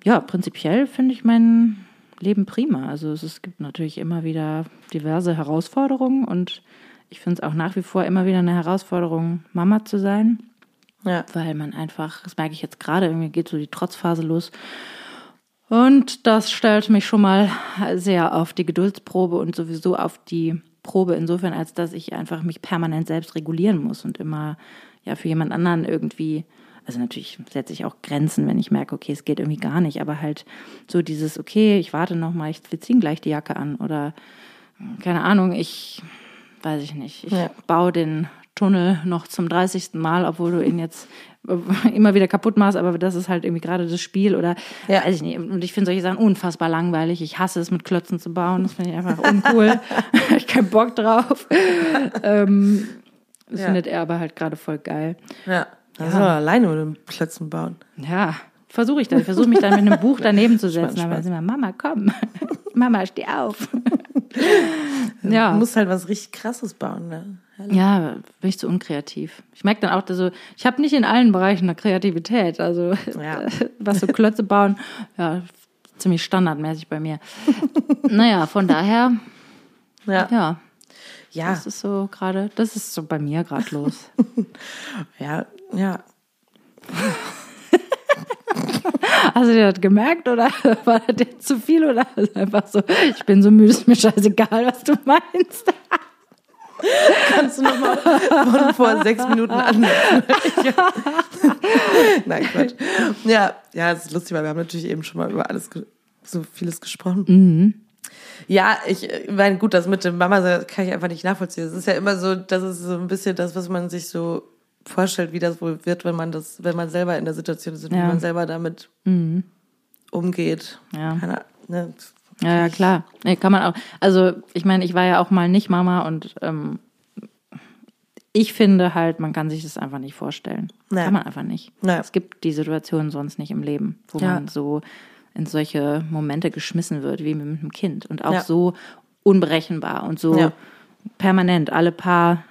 ja, prinzipiell finde ich mein Leben prima. Also es, es gibt natürlich immer wieder diverse Herausforderungen und ich finde es auch nach wie vor immer wieder eine Herausforderung, Mama zu sein Ja. weil man einfach, das merke ich jetzt gerade, irgendwie geht so die Trotzphase los. Und das stellt mich schon mal sehr auf die Geduldsprobe und sowieso auf die Probe insofern, als dass ich einfach mich permanent selbst regulieren muss und immer ja für jemand anderen irgendwie, also natürlich setze ich auch Grenzen, wenn ich merke, okay, es geht irgendwie gar nicht, aber halt so dieses, okay, ich warte noch mal, ich, wir ziehen gleich die Jacke an oder keine Ahnung, ich weiß ich nicht, ich Ja. baue den Tunnel noch zum 30. Mal, obwohl du ihn jetzt [laughs] immer wieder kaputt machst, aber das ist halt irgendwie gerade das Spiel oder Ja. weiß ich nicht. Und ich finde solche Sachen unfassbar langweilig. Ich hasse es, mit Klötzen zu bauen. Das finde ich einfach uncool. [laughs] Hab ich keinen Bock drauf. [laughs] ähm, das Ja. findet er aber halt gerade voll geil. Ja. Das soll er alleine mit dem Klötzen bauen. Ja, versuche ich dann. Ich versuche mich dann mit einem Buch [laughs] daneben zu setzen. Spaß, Aber dann sind wir, Mama, komm. [laughs] Mama, steh auf. [laughs] Du ja. musst halt was richtig krasses bauen, ne? Ja, bin ich zu unkreativ. Ich merke dann auch, dass so, ich habe nicht in allen Bereichen eine Kreativität. Also Ja. was so Klötze bauen, ja, ziemlich standardmäßig bei mir. naja, von daher, Ja. ja, Ja. das ist so gerade, das ist so bei mir gerade los. Ja. Ja. [laughs] Hast du dir das gemerkt oder [laughs] war das dir zu viel oder einfach so, ich bin so müde, ist mir scheißegal, was du meinst. [laughs] Kannst du nochmal von vor sechs Minuten ansetzen? Nein, Quatsch. Ja, ja, es ist lustig, weil wir haben natürlich eben schon mal über alles, so vieles gesprochen. Ja, ich äh, meine, gut, das mit dem Mama kann ich einfach nicht nachvollziehen. Es ist ja immer so, das ist so ein bisschen das, was man sich so vorstellt, wie das wohl wird, wenn man das, wenn man selber in der Situation ist und wie Ja. man selber damit umgeht. Ja. Keine, ne, Ja, ja, klar. Nee, kann man auch. Also, ich meine, ich war ja auch mal nicht Mama und ähm, ich finde halt, man kann sich das einfach nicht vorstellen. Nee. Kann man einfach nicht. Nee. Es gibt die Situation sonst nicht im Leben, wo Ja. man so in solche Momente geschmissen wird, wie mit einem Kind. Und auch Ja. so unberechenbar und so Ja. permanent, alle paar,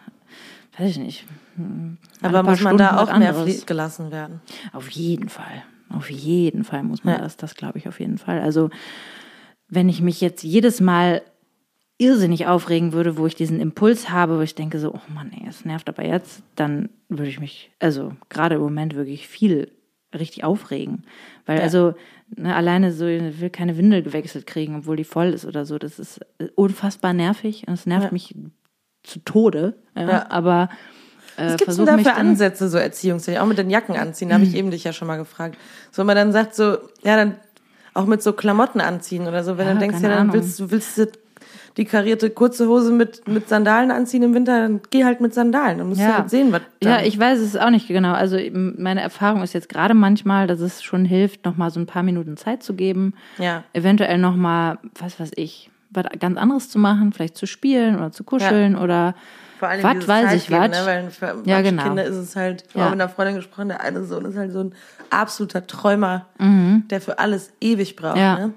weiß ich nicht. Hm, alle aber muss man Stunden da auch mehr gelassen werden. Auf jeden Fall. Auf jeden Fall muss man Ja. das, das glaube ich auf jeden Fall. Also, wenn ich mich jetzt jedes Mal irrsinnig aufregen würde, wo ich diesen Impuls habe, wo ich denke so, oh Mann, ey, es nervt aber jetzt, dann würde ich mich, also gerade im Moment wirklich viel richtig aufregen. Weil Ja. also ne, alleine so, ich will keine Windel gewechselt kriegen, obwohl die voll ist oder so. Das ist äh, unfassbar nervig und es nervt Ja. mich zu Tode. Ja. Aber Was gibt's versuch denn da für Ansätze, so Erziehungstechnik? Auch mit den Jacken anziehen, da habe ich eben dich ja schon mal gefragt. So, wenn man dann sagt so, ja, dann auch mit so Klamotten anziehen oder so, wenn Ja, du denkst, ja, dann Ahnung. willst du willst du die karierte kurze Hose mit, mit Sandalen anziehen im Winter, dann geh halt mit Sandalen. Dann musst du halt sehen, was da Ja, ich weiß es auch nicht genau. Also meine Erfahrung ist jetzt gerade manchmal, dass es schon hilft, noch mal so ein paar Minuten Zeit zu geben. Ja. Eventuell noch mal, was weiß ich, was ganz anderes zu machen, vielleicht zu spielen oder zu kuscheln oder Vor allem was dieses weiß ich geben, was. Ne? Weil für Ja, genau. Kinder ist es halt, ich Ja. habe mit einer Freundin gesprochen, der eine Sohn ist halt so ein absoluter Träumer, der für alles ewig braucht. Mhm. Ja. Ne?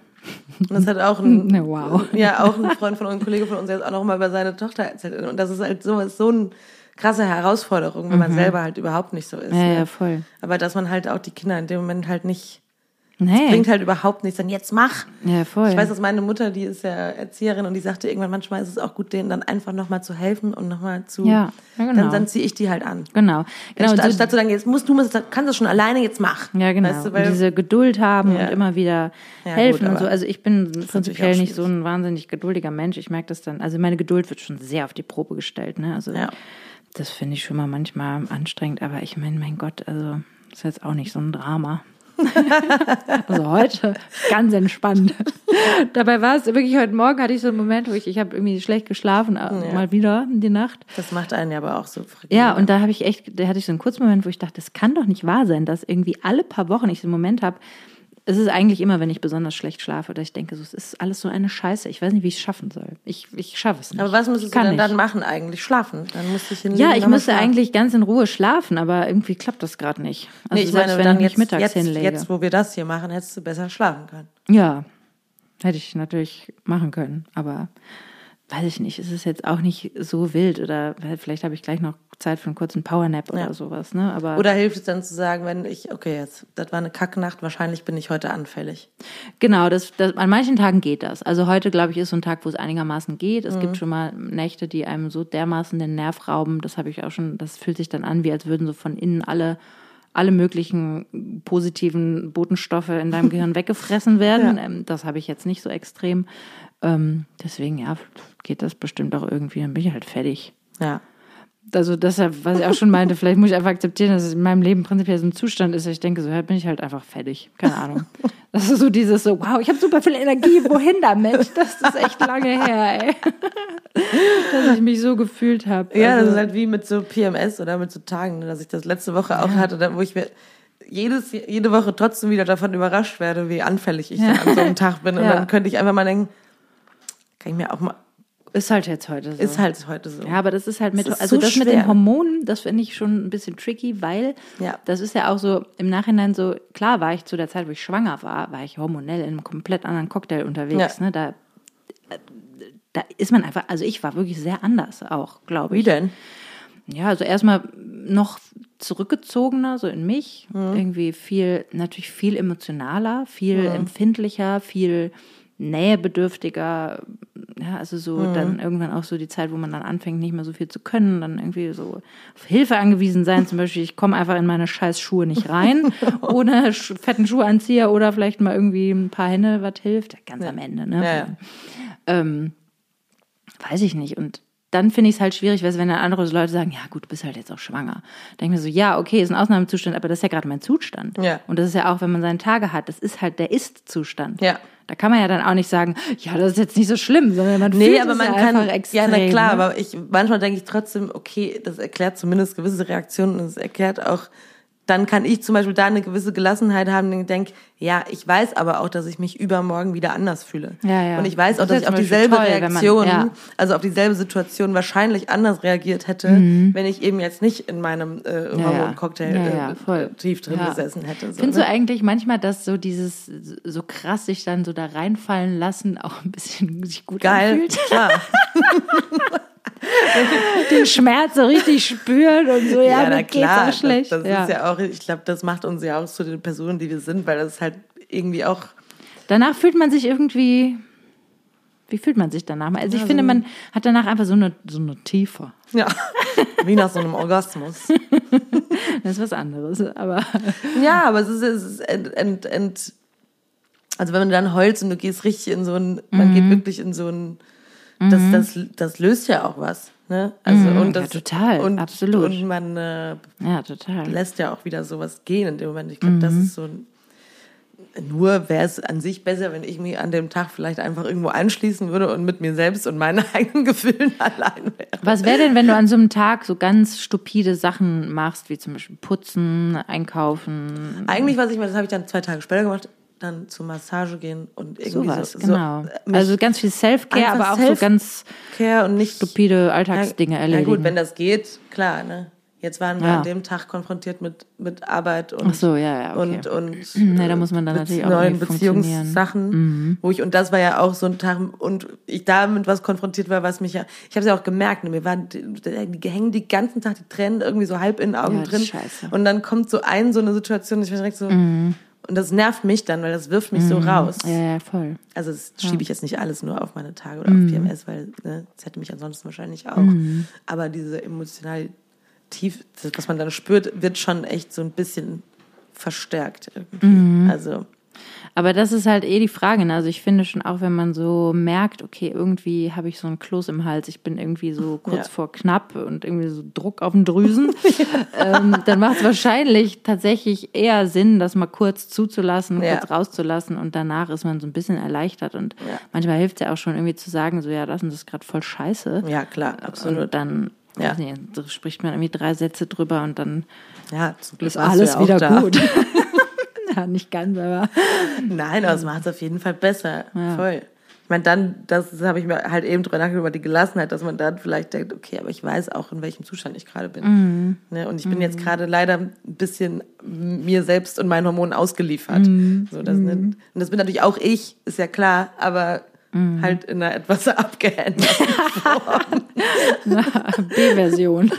Und das hat auch ein, [laughs] Ne, wow. ja, auch ein Freund von uns, ein Kollege von uns, der jetzt auch noch mal über seine Tochter erzählt. Und das ist halt so, so eine krasse Herausforderung, wenn man selber halt überhaupt nicht so ist. Mhm. Ja, ne? ja, voll. Aber dass man halt auch die Kinder in dem Moment halt nicht, Nee. bringt halt überhaupt nichts, dann jetzt mach. ja, voll. Ich weiß, dass meine Mutter, die ist ja Erzieherin und die sagte irgendwann, manchmal ist es auch gut, denen dann einfach nochmal zu helfen und nochmal zu, Ja, ja, genau. dann, dann ziehe ich die halt an. genau. genau. Anstatt, so- anstatt zu sagen, jetzt musst du, musst, kannst du schon alleine jetzt machen. Ja, genau. Weißt du, und diese Geduld haben Ja. und immer wieder Ja, helfen gut, und so. Also ich bin prinzipiell nicht so ein wahnsinnig geduldiger Mensch. Ich merke das dann. Also meine Geduld wird schon sehr auf die Probe gestellt. Ne? Also Ja. das finde ich schon mal manchmal anstrengend. Aber ich meine, mein Gott, also ist jetzt auch nicht so ein Drama. [laughs] also heute ganz entspannt. Dabei war es wirklich heute Morgen hatte ich so einen Moment, wo ich ich habe irgendwie schlecht geschlafen, ja. mal wieder in die Nacht. Das macht einen ja aber auch so. Fragil, ja, und da habe ich echt, da hatte ich so einen kurzen Moment, wo ich dachte, das kann doch nicht wahr sein, dass irgendwie alle paar Wochen ich so einen Moment habe, es ist eigentlich immer, wenn ich besonders schlecht schlafe, dass ich denke, es ist alles so eine Scheiße. Ich weiß nicht, wie ich es schaffen soll. Ich, ich schaffe es nicht. Aber was müsstest du denn dann machen eigentlich? Schlafen? Dann musste ich hinlegen, Ja, ich müsste schlafen. eigentlich ganz in Ruhe schlafen, aber irgendwie klappt das gerade nicht. Also nee, ich meine, wenn dann ich jetzt, mittags jetzt, hinlege. jetzt, wo wir das hier machen, hättest du besser schlafen können. Ja, hätte ich natürlich machen können, aber weiß ich nicht, es ist jetzt auch nicht so wild oder vielleicht habe ich gleich noch Zeit für einen kurzen Powernap oder ja. sowas, ne? Aber oder hilft es dann zu sagen, wenn ich, okay, jetzt, das war eine Kacknacht, wahrscheinlich bin ich heute anfällig. Genau, das, das an manchen Tagen geht das. Also heute, glaube ich, ist so ein Tag, wo es einigermaßen geht. Es mhm. gibt schon mal Nächte, die einem so dermaßen den Nerv rauben. Das habe ich auch schon, das fühlt sich dann an, wie als würden so von innen alle alle möglichen positiven Botenstoffe in deinem [laughs] Gehirn weggefressen werden. Ja. Ähm, das habe ich jetzt nicht so extrem. Ähm, deswegen, ja, geht das bestimmt auch irgendwie, dann bin ich halt fertig. Ja also deshalb, was ich auch schon meinte, vielleicht muss ich einfach akzeptieren, dass es in meinem Leben prinzipiell so ein Zustand ist. Ich denke, so halt bin ich halt einfach fertig. Keine Ahnung. [laughs] Das ist so dieses so, wow, ich habe super viel Energie, wohin damit? Das ist echt lange her, ey. [laughs] dass ich mich so gefühlt habe. Ja, also, das ist halt wie mit so PMS oder mit so Tagen, dass ich das letzte Woche auch ja. hatte, wo ich mir jedes, jede Woche trotzdem wieder davon überrascht werde, wie anfällig ich ja. an so einem Tag bin. Und [laughs] ja. dann könnte ich einfach mal denken, kann ich mir auch mal ist halt jetzt heute so. Ist halt heute so. Ja, aber das ist halt mit, ist also so das schwer. mit den Hormonen, das finde ich schon ein bisschen tricky, weil ja. das ist ja auch so im Nachhinein so, klar war ich zu der Zeit, wo ich schwanger war, war ich hormonell in einem komplett anderen Cocktail unterwegs. Ja. Ne? Da, da ist man einfach, also ich war wirklich sehr anders auch, glaube ich. Wie denn? Ja, also erstmal noch zurückgezogener, so in mich. Mhm. Irgendwie viel, natürlich viel emotionaler, viel mhm. empfindlicher, viel nähebedürftiger, ja, also so mhm. dann irgendwann auch so die Zeit, wo man dann anfängt, nicht mehr so viel zu können, dann irgendwie so auf Hilfe angewiesen sein. Zum Beispiel, ich komme einfach in meine scheiß Schuhe nicht rein, [laughs] ohne fetten Schuhanzieher oder vielleicht mal irgendwie ein paar Hände, was hilft. Ganz ja. am Ende, ne? Ja, ja. Ähm, weiß ich nicht. Und dann finde ich es halt schwierig, weil wenn dann andere Leute sagen, ja gut, du bist halt jetzt auch schwanger. Denke mir so, ja, okay, ist ein Ausnahmezustand, aber das ist ja gerade mein Zustand. Ja. Und das ist ja auch, wenn man seine Tage hat, das ist halt der Ist-Zustand. Ja. Da kann man ja dann auch nicht sagen, ja, das ist jetzt nicht so schlimm, sondern man nee, fühlt aber man ja kann, einfach extrem. Ja, na klar, ne? aber ich manchmal denke ich trotzdem, okay, das erklärt zumindest gewisse Reaktionen und es erklärt auch dann kann ich zum Beispiel da eine gewisse Gelassenheit haben und denke, ja, ich weiß aber auch, dass ich mich übermorgen wieder anders fühle. Ja, ja. Und ich weiß auch, dass ich auf dieselbe toll, Reaktion, man, ja. also auf dieselbe Situation wahrscheinlich anders reagiert hätte, mhm. wenn ich eben jetzt nicht in meinem äh, Hormoncocktail ja, äh, tief drin gesessen hätte. So, Findest ne? du eigentlich manchmal, dass so dieses so krass sich dann so da reinfallen lassen auch ein bisschen sich gut Geil, anfühlt? klar. [laughs] den Schmerz so richtig spüren und so, ja, ja mir klar, geht's auch schlecht. Das, das ja. ist ja auch, ich glaube, das macht uns ja auch zu den Personen, die wir sind, weil das halt irgendwie auch. Danach fühlt man sich irgendwie. Wie fühlt man sich danach? Also ich ja, finde, man hat danach einfach so eine, so eine Tiefe. Ja, wie nach so einem Orgasmus. [laughs] das ist was anderes, aber. Ja, aber es ist, es ist ent, ent, ent, also wenn man dann heult und du gehst richtig in so ein, man geht mhm. wirklich in so ein, das, mhm. das, das löst ja auch was. Ne? Also, mhm, und das, ja, total, und, absolut. Und man äh, ja, total. lässt ja auch wieder sowas gehen in dem Moment. Ich glaube, mhm. das ist so nur wäre es an sich besser, wenn ich mich an dem Tag vielleicht einfach irgendwo anschließen würde und mit mir selbst und meinen [laughs] eigenen Gefühlen allein wäre. Was wäre denn, wenn du an so einem Tag so ganz stupide Sachen machst, wie zum Beispiel putzen, einkaufen? Eigentlich, was ich mal, das habe ich dann zwei Tage später gemacht, dann zur Massage gehen und irgendwie so was, so, genau. So, also ganz viel Self-Care, aber auch Self so ganz Care und nicht stupide Alltagsdinge ja, erledigen. Ja gut, wenn das geht, klar, ne? Jetzt waren wir ja. an dem Tag konfrontiert mit, mit Arbeit und, so, ja, ja, okay. und, und [clears throat] nee, da muss man dann natürlich auch neuen Beziehungssachen, mhm. wo ich, und das war ja auch so ein Tag, und ich damit was konfrontiert war, was mich ja, ich habe es ja auch gemerkt, ne, mir waren, die, die hängen die ganzen Tag die Tränen irgendwie so halb in den Augen ja, drin. Scheiße. Und dann kommt so ein, so eine Situation, ich bin direkt so, mhm und das nervt mich dann, weil das wirft mich mhm. so raus. Ja, ja, voll. Also das schiebe ich jetzt nicht alles nur auf meine Tage oder mhm. auf PMS, weil ne, das hätte mich ansonsten wahrscheinlich auch. Mhm. Aber diese emotional tief, was man dann spürt, wird schon echt so ein bisschen verstärkt. Mhm. Also Aber das ist halt eh die Frage. Ne? Also ich finde schon auch, wenn man so merkt, okay, irgendwie habe ich so einen Kloß im Hals, ich bin irgendwie so kurz Ja. vor knapp und irgendwie so Druck auf den Drüsen, [laughs] [laughs] ähm, dann macht es wahrscheinlich tatsächlich eher Sinn, das mal kurz zuzulassen, Ja. kurz rauszulassen und danach ist man so ein bisschen erleichtert. Und Ja. manchmal hilft es ja auch schon irgendwie zu sagen, so ja, das und das ist gerade voll scheiße. Ja, klar, absolut. Und dann Ja. nicht, spricht man irgendwie drei Sätze drüber und dann Ja, ist alles wieder da. gut. [laughs] [laughs] ja, nicht ganz, aber Nein, aber es macht es auf jeden Fall besser. Ja. Voll. Ich meine, dann, das, das habe ich mir halt eben drüber nachgedacht, über die Gelassenheit, dass man dann vielleicht denkt, okay, aber ich weiß auch, in welchem Zustand ich gerade bin. Mhm. Ne? Und ich bin jetzt gerade leider ein bisschen mir selbst und meinen Hormonen ausgeliefert. Mhm. So, das, ne? Und das bin natürlich auch ich, ist ja klar, aber Mhm. halt in einer etwas [laughs] abgeänderten [laughs] B-Version.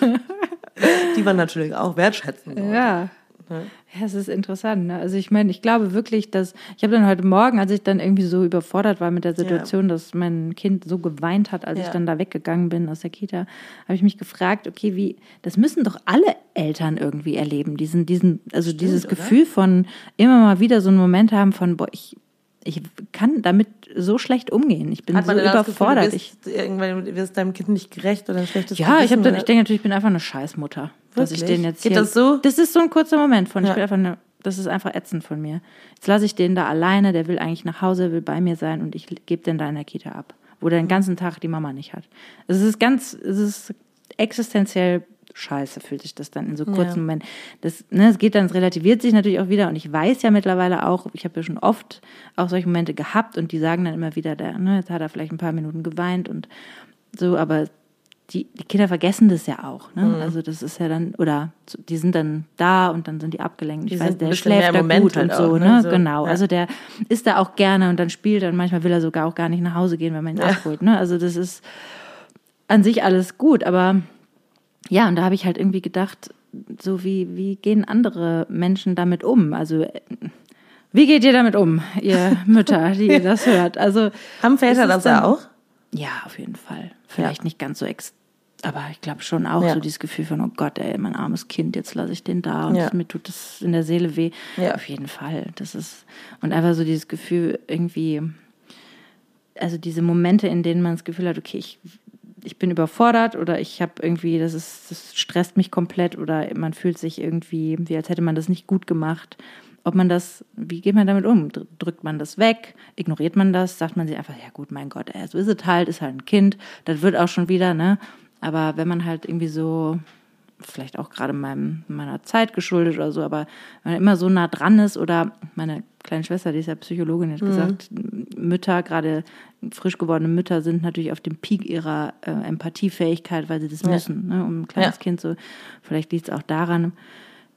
die man natürlich auch wertschätzen soll. Ja. Ja, es ist interessant. Ne? Also ich meine, ich glaube wirklich, dass ich habe dann heute Morgen, als ich dann irgendwie so überfordert war mit der Situation, dass mein Kind so geweint hat, als ich Ja. dann da weggegangen bin aus der Kita, habe ich mich gefragt, okay, wie, das müssen doch alle Eltern irgendwie erleben, diesen, diesen, also dieses oder? Gefühl von immer mal wieder so einen Moment haben von, boah, ich, ich kann damit so schlecht umgehen. Ich bin Hat man so das Gefühl, überfordert. du ich, wirst, irgendwann wirst deinem Kind nicht gerecht oder ein schlechtes ja, ich, Gewissen dann, oder- ich denke natürlich, ich bin einfach eine Scheißmutter. Dass ich den jetzt Geht hier, das so? Das ist so ein kurzer Moment von, ich Ja. bin einfach eine, das ist einfach ätzend von mir. Jetzt lasse ich den da alleine, der will eigentlich nach Hause, will bei mir sein und ich gebe den da in der Kita ab, wo der den ganzen Tag die Mama nicht hat. Es ist ganz, es ist existenziell scheiße, fühlt sich das dann in so kurzen Momenten. Das, ne, es geht dann, es relativiert sich natürlich auch wieder und ich weiß ja mittlerweile auch, ich habe ja schon oft auch solche Momente gehabt und die sagen dann immer wieder, der, ne, jetzt hat er vielleicht ein paar Minuten geweint und so, aber die, die Kinder vergessen das ja auch. Ne? Mhm. Also das ist ja dann, oder die sind dann da und dann sind die abgelenkt. Die Ich weiß, der schläft im da Moment gut halt und so, auch, ne? ne? So, genau. ja. Also der ist da auch gerne und dann spielt er und manchmal will er sogar auch gar nicht nach Hause gehen, wenn man ihn abholt. Ne? Also das ist an sich alles gut, aber ja, und da habe ich halt irgendwie gedacht, so wie, wie gehen andere Menschen damit um? Also äh, wie geht ihr damit um, ihr [laughs] Mütter, die ihr das hört? Also Haben Väter das ja auch? ja, auf jeden Fall. Vielleicht nicht ganz so ex, aber ich glaube schon auch Ja. so dieses Gefühl von, oh Gott, ey, mein armes Kind, jetzt lasse ich den da und Ja. mir tut das in der Seele weh. Ja. Auf jeden Fall. Das ist, und einfach so dieses Gefühl irgendwie, also diese Momente, in denen man das Gefühl hat, okay, ich, ich bin überfordert oder ich habe irgendwie, das ist, das stresst mich komplett oder man fühlt sich irgendwie, wie als hätte man das nicht gut gemacht. Ob man das, wie geht man damit um? Dr- Drückt man das weg? Ignoriert man das? Sagt man sich einfach, ja gut, mein Gott, ey, so ist es halt, ist halt ein Kind, das wird auch schon wieder, ne? Aber wenn man halt irgendwie so, vielleicht auch gerade meinem, meiner Zeit geschuldet oder so, aber wenn man immer so nah dran ist oder meine kleine Schwester, die ist ja Psychologin, hat gesagt, Mütter, gerade frisch gewordene Mütter sind natürlich auf dem Peak ihrer äh, Empathiefähigkeit, weil sie das müssen, ne, um ein kleines Ja. Kind so, vielleicht liegt es auch daran,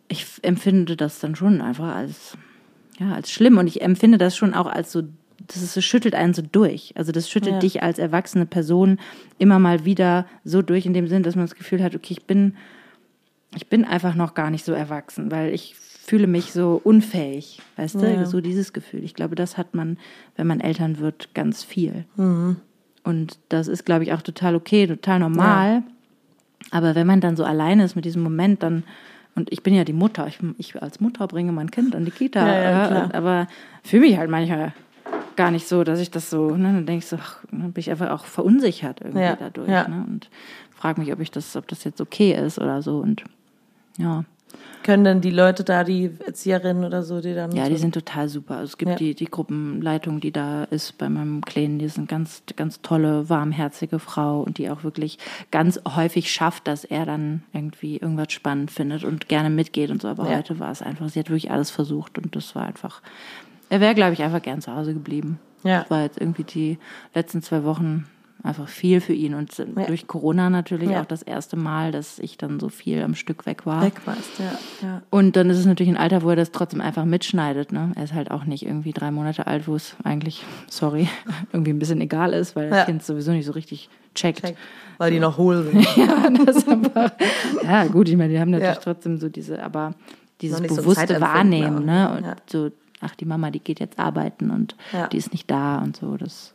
ich empfinde das dann schon einfach als, ja, als schlimm und ich empfinde das schon auch als so, das, ist, das schüttelt einen so durch. Also das schüttelt Ja. dich als erwachsene Person immer mal wieder so durch in dem Sinn, dass man das Gefühl hat, okay, ich bin, ich bin einfach noch gar nicht so erwachsen, weil ich fühle mich so unfähig, weißt du, Ja. so dieses Gefühl. Ich glaube, das hat man, wenn man Eltern wird, ganz viel. Mhm. Und das ist, glaube ich, auch total okay, total normal. Aber wenn man dann so alleine ist mit diesem Moment, dann, und ich bin ja die Mutter, ich, ich als Mutter bringe mein Kind an die Kita, Ja, ja, äh, aber fühle mich halt manchmal gar nicht so, dass ich das so, ne, dann denke ich so, ach, dann bin ich einfach auch verunsichert irgendwie Ja, dadurch. ja. Ne, und frage mich, ob ich das, ob das jetzt okay ist oder so. Und ja. Können denn die Leute da, die Erzieherinnen oder so, die dann. Ja, so die sind total super. Also es gibt Ja. die, die Gruppenleitung, die da ist bei meinem Kleinen, die ist eine ganz, ganz tolle, warmherzige Frau und die auch wirklich ganz häufig schafft, dass er dann irgendwie irgendwas spannend findet und gerne mitgeht und so. Aber Ja. heute war es einfach, sie hat wirklich alles versucht und das war einfach, er wäre, glaube ich, einfach gern zu Hause geblieben. Ja. Das war jetzt irgendwie die letzten zwei Wochen einfach viel für ihn und durch Corona natürlich Ja. auch das erste Mal, dass ich dann so viel am Stück weg war. weg warst. Ja, ja. Und dann ist es natürlich ein Alter, wo er das trotzdem einfach mitschneidet. Ne? Er ist halt auch nicht irgendwie drei Monate alt, wo es eigentlich, sorry, [laughs] irgendwie ein bisschen egal ist, weil das Ja. Kind sowieso nicht so richtig checkt. Check. Weil die noch hohl [laughs] sind. Ja, das einfach, ja, gut, ich meine, die haben natürlich Ja. trotzdem so diese, aber dieses Noch nicht so bewusste Wahrnehmen, ne? Und ja. so, ach, die Mama, die geht jetzt arbeiten und Ja. die ist nicht da und so. Das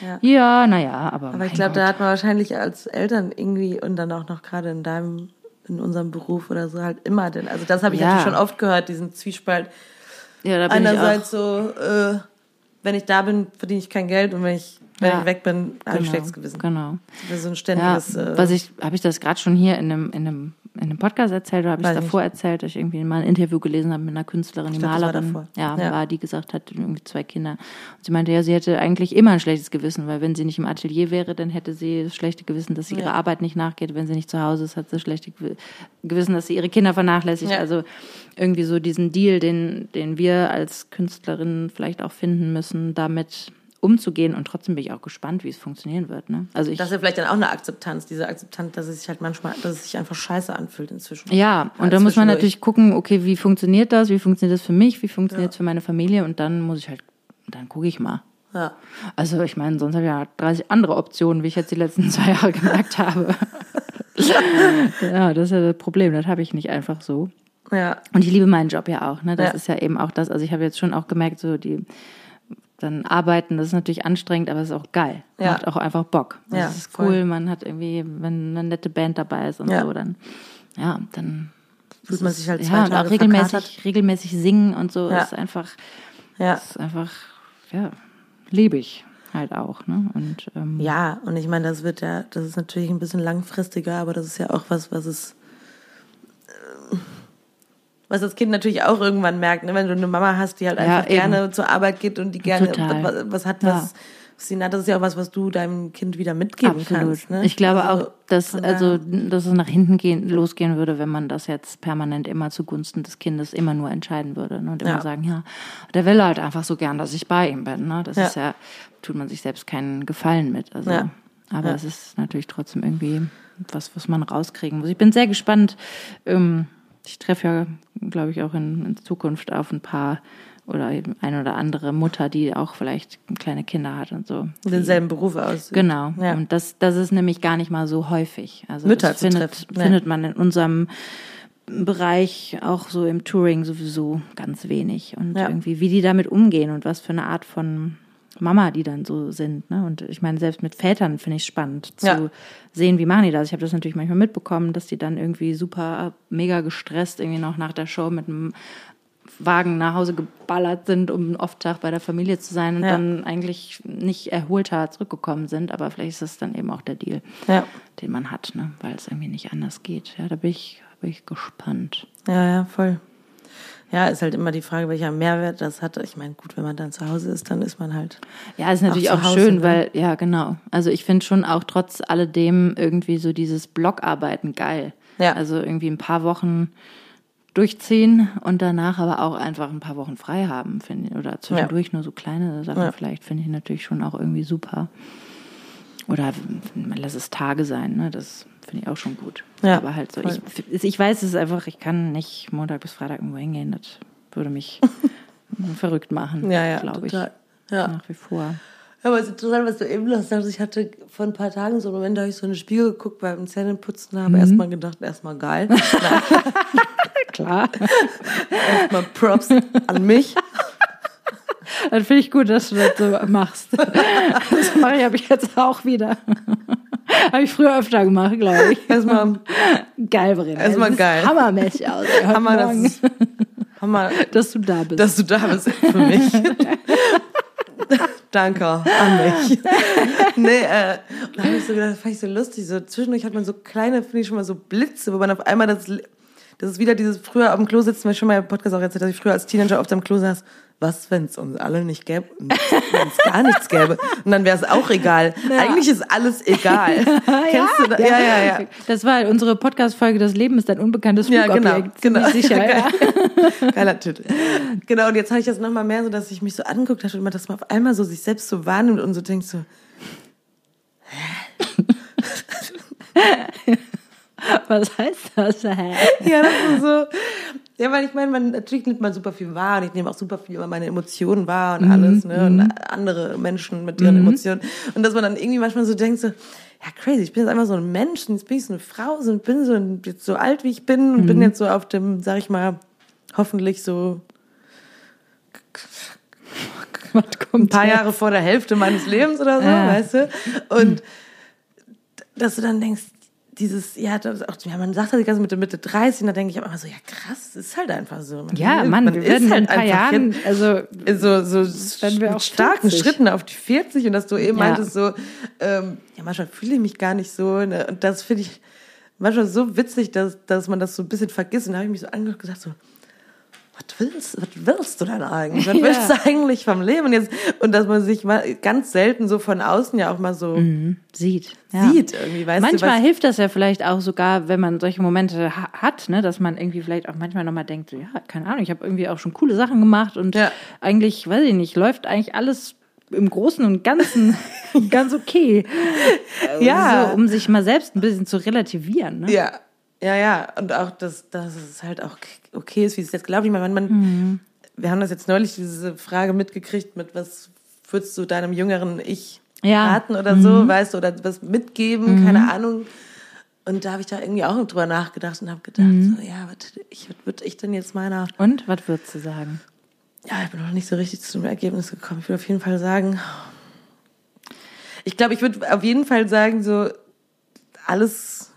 Ja. ja, naja, aber. Aber ich glaube, da hat man wahrscheinlich als Eltern irgendwie und dann auch noch gerade in deinem, in unserem Beruf oder so halt immer den. Also das habe ich Ja. natürlich schon oft gehört, diesen Zwiespalt. Ja, da bin ich Einerseits so, äh, wenn ich da bin, verdiene ich kein Geld und wenn ich, wenn Ja. ich weg bin, habe ich Genau, schlechtes Gewissen. Genau. Das ist so ein Ja, ständiges. äh, was ich, habe ich das gerade schon hier in einem, in einem, in einem Podcast erzählt oder habe ich es davor erzählt, dass ich irgendwie mal ein Interview gelesen habe mit einer Künstlerin, die glaub, war Malerin, davor. ja, Ja. war, die gesagt hat, irgendwie zwei Kinder. Und sie meinte, ja, sie hätte eigentlich immer ein schlechtes Gewissen, weil wenn sie nicht im Atelier wäre, dann hätte sie das schlechte Gewissen, dass sie ihrer Arbeit nicht nachgeht. Wenn sie nicht zu Hause ist, hat sie das schlechte Gew- Gewissen, dass sie ihre Kinder vernachlässigt. Ja. Also irgendwie so diesen Deal, den, den wir als Künstlerinnen vielleicht auch finden müssen, damit umzugehen. Und trotzdem bin ich auch gespannt, wie es funktionieren wird. Ne? Also ich das ist ja vielleicht dann auch eine Akzeptanz, diese Akzeptanz, dass es sich halt manchmal, dass es sich einfach scheiße anfühlt inzwischen. Ja, und da muss man natürlich gucken, okay, wie funktioniert das, wie funktioniert das für mich, wie funktioniert es für meine Familie und dann muss ich halt, dann gucke ich mal. Ja. Also ich meine, sonst habe ich ja 30 andere Optionen, wie ich jetzt die letzten [laughs] zwei Jahre gemerkt habe. [laughs] ja, das ist ja das Problem, das habe ich nicht einfach so. Ja. Und ich liebe meinen Job ja auch, ne? Das Ja. ist ja eben auch das, also ich habe jetzt schon auch gemerkt, so die dann arbeiten, das ist natürlich anstrengend, aber es ist auch geil. Ja. Macht auch einfach Bock. Das Ja, ist voll. cool, man hat irgendwie, wenn eine nette Band dabei ist und Ja. so, dann ja, dann Fühlt man sich halt zwei ja, und Tage auch regelmäßig, verkatert. regelmäßig singen und so ist einfach, Ja. ist einfach, ja, liebe ich halt auch, ne? Und ähm, Ja, und ich meine, das wird ja, das ist natürlich ein bisschen langfristiger, aber das ist ja auch was, was es, äh, was das Kind natürlich auch irgendwann merkt, ne? wenn du eine Mama hast, die halt Ja, einfach eben. gerne zur Arbeit geht und die gerne was, was hat, Ja. was sie hat, das ist ja auch was, was du deinem Kind wieder mitgeben Absolut. kannst. Ne? Ich glaube Also, auch, dass, also, dass es nach hinten gehen, losgehen würde, wenn man das jetzt permanent immer zugunsten des Kindes immer nur entscheiden würde. Ne? Und immer Ja. sagen, ja, der will halt einfach so gern, dass ich bei ihm bin. Ne? Das Ja. ist ja, tut man sich selbst keinen Gefallen mit. Also, Ja. Aber Ja. es ist natürlich trotzdem irgendwie was, was man rauskriegen muss. Ich bin sehr gespannt. Ähm, ich treffe ja, glaube ich, auch in, in Zukunft auf ein paar oder eben eine oder andere Mutter, die auch vielleicht kleine Kinder hat und so. denselben Beruf aus. Genau. Ja. Und das, das ist nämlich gar nicht mal so häufig. Also Mütter das findet, treffen, findet man in unserem Bereich auch so im Touring sowieso ganz wenig. Und Ja. irgendwie, wie die damit umgehen und was für eine Art von Mama die dann so sind. Ne? Und ich meine, selbst mit Vätern finde ich spannend zu Ja. sehen, wie machen die das. Ich habe das natürlich manchmal mitbekommen, dass die dann irgendwie super mega gestresst irgendwie noch nach der Show mit einem Wagen nach Hause geballert sind, um einen Off-Tag bei der Familie zu sein und Ja. dann eigentlich nicht erholter zurückgekommen sind. Aber vielleicht ist das dann eben auch der Deal, Ja. den man hat, ne? weil es irgendwie nicht anders geht. Ja, da bin ich, bin ich gespannt. Ja, ja, voll. Ja, ist halt immer die Frage, welcher Mehrwert das hat. Ich meine, gut, wenn man dann zu Hause ist, dann ist man halt. Ja, ist natürlich Auch auch, schön, ne? weil, ja, genau. Also ich finde schon auch trotz alledem irgendwie so dieses Blogarbeiten geil. Ja. Also irgendwie ein paar Wochen durchziehen und danach aber auch einfach ein paar Wochen frei haben, finde ich. Oder zwischendurch nur so kleine Sachen Ja. vielleicht, finde ich natürlich schon auch irgendwie super. Oder man lässt es Tage sein, ne? Das finde ich auch schon gut. Ja, aber halt so, ich, ich weiß es einfach, ich kann nicht Montag bis Freitag irgendwo hingehen. Das würde mich [laughs] verrückt machen, Ja, ja, glaube ich. Ja. Nach wie vor. Ja, aber es ist interessant, was du eben noch sagst. Ich hatte vor ein paar Tagen so einen Moment, da habe ich so in den Spiegel geguckt beim Zähneputzen, habe erstmal gedacht, erstmal geil. [laughs] Klar. erstmal Props an mich. Das finde ich gut, dass du das so machst. [laughs] Das mache ich, habe ich jetzt auch wieder. Habe ich früher öfter gemacht, glaube ich. [laughs] Erstmal Geil, Verena. Erstmal geil. Hammermäßig aus. ey, Hammer, das Hammer, [laughs] dass du da bist. dass du da bist für mich. [laughs] Danke an mich. nee, äh, und da habe ich so gedacht, das fand ich so lustig. So zwischendurch hat man so kleine, finde ich schon mal so Blitze, wo man auf einmal das, das ist wieder dieses früher auf dem Klo sitzen, weil ich schon mal im Podcast auch erzählt, dass ich früher als Teenager oft am Klo saß. Was, wenn es uns alle nicht gäbe? Wenn es gar nichts gäbe? Und dann wäre es auch egal. [laughs] Eigentlich ist alles egal. [laughs] Kennst du das? Ja, ja, ja. Das war unsere Podcast-Folge, das Leben ist ein unbekanntes Ja, Flugobjekt. genau, genau. Ziemlich Sicher, ja. [laughs] Geiler Titel. Genau, und jetzt habe ich das nochmal mehr so, dass ich mich so angeguckt habe und man das mal auf einmal so sich selbst so wahrnimmt und so denkt so, Was heißt das? Hä? ja, das ist so. Ja, weil ich meine, man natürlich nimmt man super viel wahr und ich nehme auch super viel über meine Emotionen wahr und alles, ne? Und andere Menschen mit ihren Emotionen. Und dass man dann irgendwie manchmal so denkt, so, ja, crazy, ich bin jetzt einfach so ein Mensch und jetzt bin ich so eine Frau so, und bin so jetzt so alt wie ich bin und bin jetzt so auf dem, sag ich mal, hoffentlich so [laughs] ein paar? Jahre vor der Hälfte meines Lebens oder so, Ja. weißt du? Und dass du dann denkst, dieses, ja, das auch, ja, man sagt das die ganze Mitte, Mitte 30, und da denke ich auch immer so, ja krass, das ist halt einfach so. Man, Ja, Mann, wir werden in ein paar Jahren, jetzt also so, so mit starken 50. Schritten auf die 40 und dass du eben Ja. meintest so, ähm, ja, manchmal fühle ich mich gar nicht so. Ne? Und das finde ich manchmal so witzig, dass, dass man das so ein bisschen vergisst. Und da habe ich mich so angehört und gesagt so, was willst, was willst du denn eigentlich? Was [laughs] Ja. willst du eigentlich vom Leben? Und, jetzt, und dass man sich mal ganz selten so von außen ja auch mal so sieht. Ja. sieht irgendwie, weißt Manchmal du, was, hilft das ja vielleicht auch sogar, wenn man solche Momente ha hat, ne, dass man irgendwie vielleicht auch manchmal nochmal denkt, so, ja, keine Ahnung, ich habe irgendwie auch schon coole Sachen gemacht und Ja. eigentlich, weiß ich nicht, läuft eigentlich alles im Großen und Ganzen [laughs] ganz okay. Ja. So, um sich mal selbst ein bisschen zu relativieren. Ne? Ja, ja, ja. Und auch, dass, dass es halt auch okay ist, wie es jetzt glaubt. Ich meine, man, Mhm. wir haben das jetzt neulich diese Frage mitgekriegt mit, was würdest du deinem jüngeren Ich Ja. Mhm. raten oder so, weißt du, oder was mitgeben, keine Ahnung. Und da habe ich da irgendwie auch drüber nachgedacht und habe gedacht, Mhm. so, ja, was, ich, was würde ich denn jetzt meiner, Und was würdest du sagen? ja, ich bin noch nicht so richtig zu dem Ergebnis gekommen. Ich würde auf jeden Fall sagen, ich glaube, ich würde auf jeden Fall sagen, so, alles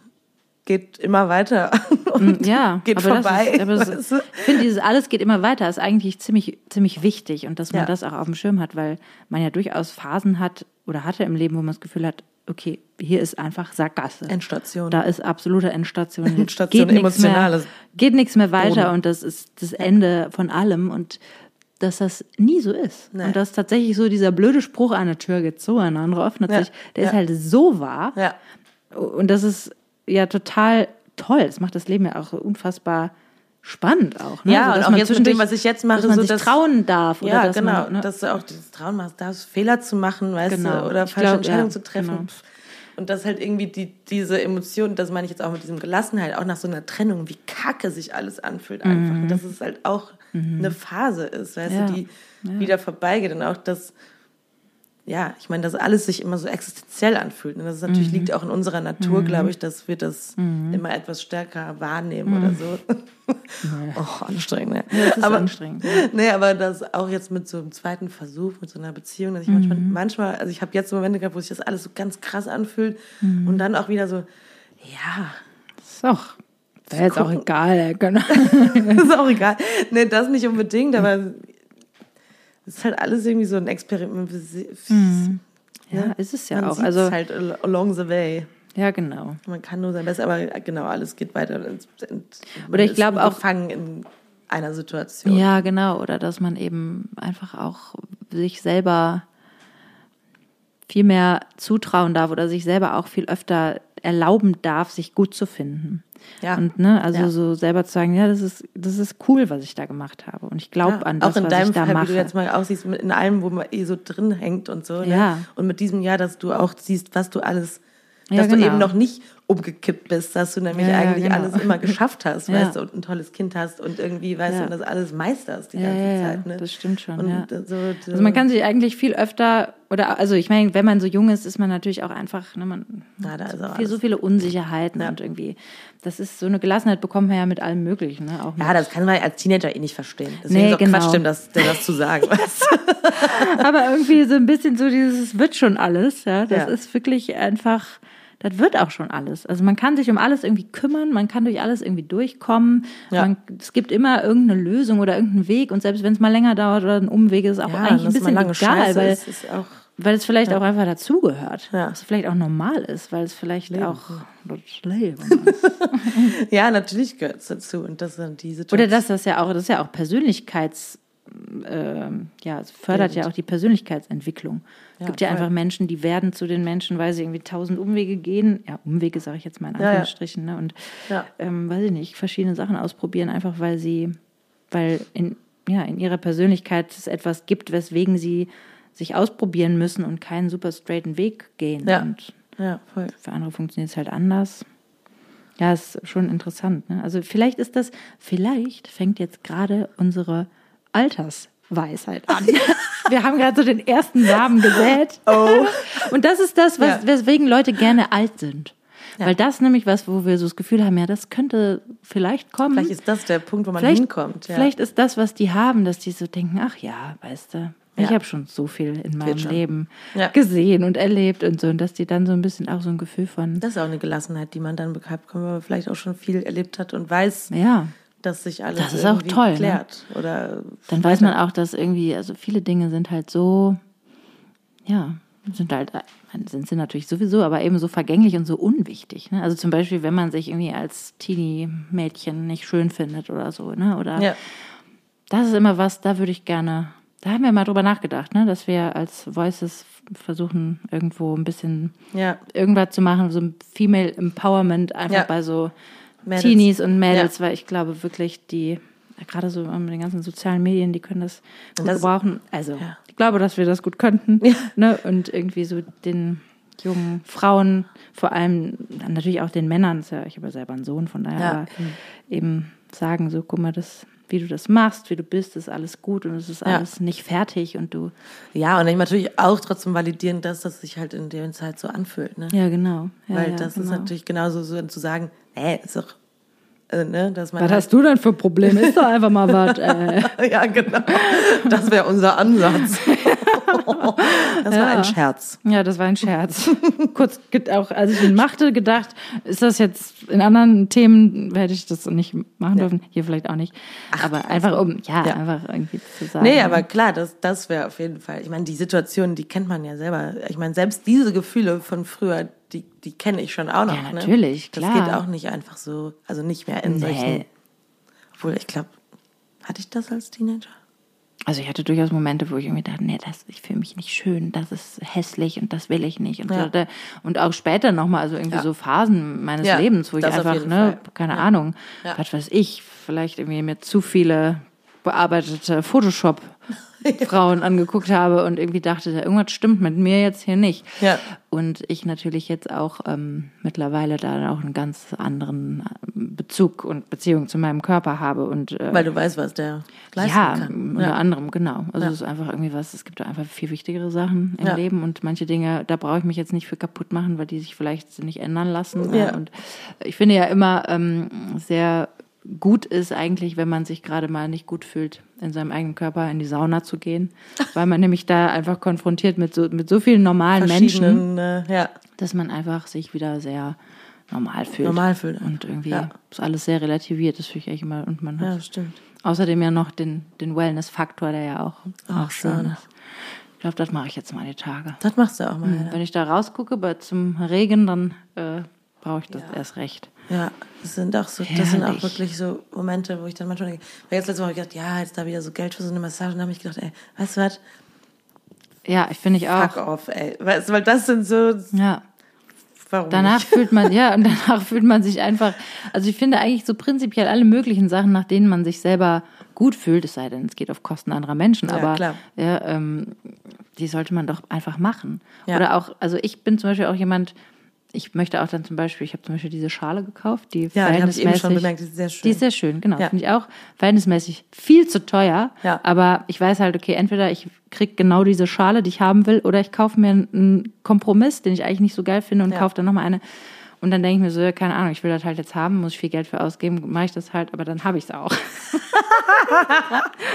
geht immer weiter [laughs] und Ja, geht aber vorbei. Ist, aber [laughs] weißt du? ich finde, dieses alles geht immer weiter ist eigentlich ziemlich, ziemlich wichtig und dass man Ja. das auch auf dem Schirm hat, weil man ja durchaus Phasen hat oder hatte im Leben, wo man das Gefühl hat, okay, hier ist einfach Sackgasse. Endstation. Da ist absolute Endstation. [laughs] Endstation, geht nichts mehr, emotionales geht nichts mehr weiter Boden. und das ist das Ende von allem und dass das nie so ist. Nee. Und dass tatsächlich so dieser blöde Spruch, eine Tür geht zu, eine andere öffnet Ja. sich, der Ja. ist halt so wahr. Ja. Und das ist ja total toll. Das macht das Leben ja auch unfassbar spannend auch. Ne? Ja, Also, und auch jetzt mit dem, was ich jetzt mache, dass man so sich dass- trauen darf. Oder Ja, dass genau. Man, ne? Dass du auch dieses Trauen machst, darfst Fehler zu machen, weißt Genau. du, oder Ich falsche glaub, Entscheidungen ja, zu treffen. genau. Und das halt irgendwie die, diese Emotion, das meine ich jetzt auch mit diesem Gelassenheit, auch nach so einer Trennung, wie kacke sich alles anfühlt einfach. Und dass es halt auch eine Phase ist, weißt Mhm. Ja. du, die wieder vorbeigeht. Und auch das, ja, ich meine, dass alles sich immer so existenziell anfühlt. Und das ist Mhm. natürlich liegt auch in unserer Natur, glaube ich, dass wir das immer etwas stärker wahrnehmen oder so. [laughs] oh, anstrengend, ne? Mhm. das ist aber, anstrengend. [laughs] Nee, aber das auch jetzt mit so einem zweiten Versuch, mit so einer Beziehung, dass ich manchmal, Mhm. manchmal, also ich habe jetzt Momente gehabt, wo sich das alles so ganz krass anfühlt Mhm. und dann auch wieder so, ja, ist auch, wäre jetzt auch egal. Genau. [laughs] ist auch egal. Nee, das nicht unbedingt, aber ist halt alles irgendwie so ein Experiment. Ja, ist es ja Man auch. Also, halt al- along the way. ja, genau. Man kann nur sein Bestes, aber genau, alles geht weiter. Oder ich glaube auch- Gefangen in einer Situation. Ja, genau. Oder dass man eben einfach auch sich selber viel mehr zutrauen darf oder sich selber auch viel öfter erlauben darf, sich gut zu finden. Ja. Und ne, also Ja. so selber zu sagen, ja, das ist, das ist cool, was ich da gemacht habe. Und ich glaube Ja, an das, auch in was deinem ich da Fall, mache. wie du jetzt mal aussiehst, in allem, wo man eh so drin hängt und so. Ne? Ja. Und mit diesem Jahr, dass du auch siehst, was du alles, Ja, dass genau. du eben noch nicht umgekippt bist, dass du nämlich Ja, eigentlich genau. alles immer geschafft hast, [laughs] weißt du, und ein tolles Kind hast und irgendwie, weißt du, und das alles meisterst die Ja, ganze Zeit. Ne? das stimmt schon, Und ja. so, Also man kann sich eigentlich viel öfter, oder also ich meine, wenn man so jung ist, ist man natürlich auch einfach, ne, man Ja, da ist auch viel, so viele Unsicherheiten Ja. und irgendwie, das ist so eine Gelassenheit bekommt man ja mit allem Möglichen, ne? Auch ja, das kann man als Teenager eh nicht verstehen. Deswegen Nee, ist auch genau. Quatsch, dem das, dem das zu sagen. [laughs] aber irgendwie so ein bisschen so dieses, es wird schon alles, ja, das Ja. ist wirklich einfach, das wird auch schon alles. Also man kann sich um alles irgendwie kümmern, man kann durch alles irgendwie durchkommen, Ja. man, es gibt immer irgendeine Lösung oder irgendeinen Weg und selbst wenn es mal länger dauert oder ein Umweg ist, auch Ja, eigentlich ein bisschen egal, scheiße weil ist, ist auch, Weil es vielleicht auch einfach dazugehört. Ja. Es vielleicht auch normal ist, weil es vielleicht auch das Leben ist. [laughs] ja, natürlich gehört es dazu. Und das sind die Oder dass das ja auch, das ist ja auch Persönlichkeits, ähm, ja, es fördert ja auch die Persönlichkeitsentwicklung. Es gibt ja voll. einfach Menschen, die werden zu den Menschen, weil sie irgendwie tausend Umwege gehen. Ja, Umwege sage ich jetzt mal in. Anführungsstrichen. Ne? Und ähm, weiß ich nicht, verschiedene Sachen ausprobieren, einfach weil sie, weil in, ja, in ihrer Persönlichkeit es etwas gibt, weswegen sie sich ausprobieren müssen und keinen super straighten Weg gehen. Ja. Und ja, voll. für andere funktioniert es halt anders. Ja, ist schon interessant. Ne? Also vielleicht ist das, vielleicht fängt jetzt gerade unsere Altersweisheit an. [laughs] Wir haben gerade so den ersten Samen gesät. Oh. [laughs] Und das ist das, was, Ja. weswegen Leute gerne alt sind. Ja. Weil das nämlich was, wo wir so das Gefühl haben, ja, das könnte vielleicht kommen. Vielleicht ist das der Punkt, wo man Vielleicht- hinkommt. Ja. Vielleicht ist das, was die haben, dass die so denken, ach ja, weißt du, Ich habe schon so viel in meinem. Leben gesehen und erlebt und so. Und dass die dann so ein bisschen auch so ein Gefühl von, Das ist auch eine Gelassenheit, die man dann bekommt, wenn man vielleicht auch schon viel erlebt hat und weiß, ja, dass sich alles Das ist auch toll, ne? klärt. Oder dann weiß man auch, dass irgendwie, also viele Dinge sind halt so, ja, sind halt, sind sie natürlich sowieso, aber eben so vergänglich und so unwichtig. Ne? Also zum Beispiel, wenn man sich irgendwie als Teenie-Mädchen nicht schön findet oder so, ne? Oder ja. das ist immer was, da würde ich gerne, da haben wir mal drüber nachgedacht, ne? Dass wir als Voices versuchen, irgendwo ein bisschen ja. irgendwas zu machen, so ein Female Empowerment einfach Ja. bei so Mädels. Teenies und Mädels, weil ich glaube wirklich, die, ja, gerade so mit den ganzen sozialen Medien, die können das gut Das- gebrauchen. Also, Ja. ich glaube, dass wir das gut könnten. Ja. Ne? Und irgendwie so den jungen Frauen, vor allem natürlich auch den Männern, ist ja, ich habe ja selber einen Sohn, von daher, Ja. aber eben sagen, so, guck mal, das, wie du das machst, wie du bist, ist alles gut und es ist Ja. alles nicht fertig und du, Ja, und dann natürlich auch trotzdem validieren, dass das sich halt in der Zeit so anfühlt. Ne? ja, genau. Ja, Weil ja, das ist genau. natürlich genauso so zu sagen, nee, ist doch, äh, ne, dass man Was halt, hast du denn für Probleme? Ist doch einfach mal was. Äh. [laughs] ja, genau. Das wäre unser Ansatz. [laughs] das war ein Scherz. Ja, das war ein Scherz. [laughs] Kurz auch, als ich ihn machte, gedacht, ist das jetzt in anderen Themen hätte ich das nicht machen dürfen. Hier vielleicht auch nicht. aber einfach um, ja, Ja. einfach irgendwie zu sagen. Nee, aber klar, das, das wäre auf jeden Fall. Ich meine, die Situation, die kennt man ja selber. Ich meine, selbst diese Gefühle von früher, die, die kenne ich schon auch noch. Ja, ne? natürlich, Das klar. geht auch nicht einfach so, also nicht mehr in Nee. solchen. Obwohl, ich glaube, hatte ich das als Teenager? Also ich hatte durchaus Momente, wo ich irgendwie dachte, nee, das, ich fühle mich nicht schön, das ist hässlich und das will ich nicht. Und, Ja. so, und auch später nochmal, also irgendwie Ja. so Phasen meines Ja, Lebens, wo ich das einfach, ne, Fall. keine Ahnung, was weiß ich, vielleicht irgendwie mir zu viele bearbeitete Photoshop Frauen angeguckt habe und irgendwie dachte, da irgendwas stimmt mit mir jetzt hier nicht. Ja. Und ich natürlich jetzt auch ähm, mittlerweile da auch einen ganz anderen äh, Bezug und Beziehung zu meinem Körper habe und äh, Weil du weißt, was der leisten ja, kann. unter anderem, genau. Also Ja. es ist einfach irgendwie was, es gibt da einfach viel wichtigere Sachen im Ja. Leben und manche Dinge, da brauche ich mich jetzt nicht für kaputt machen, weil die sich vielleicht nicht ändern lassen. Ja. Und ich finde ja immer ähm, sehr gut ist eigentlich, wenn man sich gerade mal nicht gut fühlt, in seinem eigenen Körper in die Sauna zu gehen, weil man nämlich da einfach konfrontiert mit so, mit so vielen normalen Menschen, äh, ja, dass man einfach sich wieder sehr normal fühlt. Normal fühlt. Und irgendwie Ja. ist alles sehr relativiert, das finde ich eigentlich immer. Und man hat ja. Außerdem ja noch den, den Wellness-Faktor, der ja auch, auch Ach, schön Sauna. ist. Ich glaube, das mache ich jetzt mal die Tage. Das machst du auch mal. Wenn ich da rausgucke bei, zum Regen, dann äh, brauche ich das erst recht. Ja, das sind auch so, das sind auch Herrlich. wirklich so Momente, wo ich dann manchmal denke, weil jetzt letzte Woche hab ich gedacht, ja, jetzt da wieder so Geld für so eine Massage, und dann habe ich gedacht, ey, weißt du was, Ja, ich finde ich auch. fuck off, ey. Weißt weil das sind so, Ja. warum Danach nicht? fühlt man, [laughs] ja, und danach fühlt man sich einfach, also ich finde eigentlich so prinzipiell alle möglichen Sachen, nach denen man sich selber gut fühlt, es sei denn, es geht auf Kosten anderer Menschen, Ja, aber klar. Ja, ähm, die sollte man doch einfach machen. Ja. Oder auch, also ich bin zum Beispiel auch jemand, ich möchte auch dann zum Beispiel, ich habe zum Beispiel diese Schale gekauft, die Ja, die habe ich eben schon verhältnismäßig- bemerkt, die ist sehr schön. Die ist sehr schön, genau. Ja. Finde ich auch verhältnismäßig viel zu teuer. Ja. Aber ich weiß halt, okay, entweder ich krieg genau diese Schale, die ich haben will, oder ich kaufe mir einen Kompromiss, den ich eigentlich nicht so geil finde und Ja. kaufe dann nochmal eine. Und dann denke ich mir so, ja, keine Ahnung, ich will das halt jetzt haben, muss ich viel Geld für ausgeben, mache ich das halt, aber dann habe ich es auch.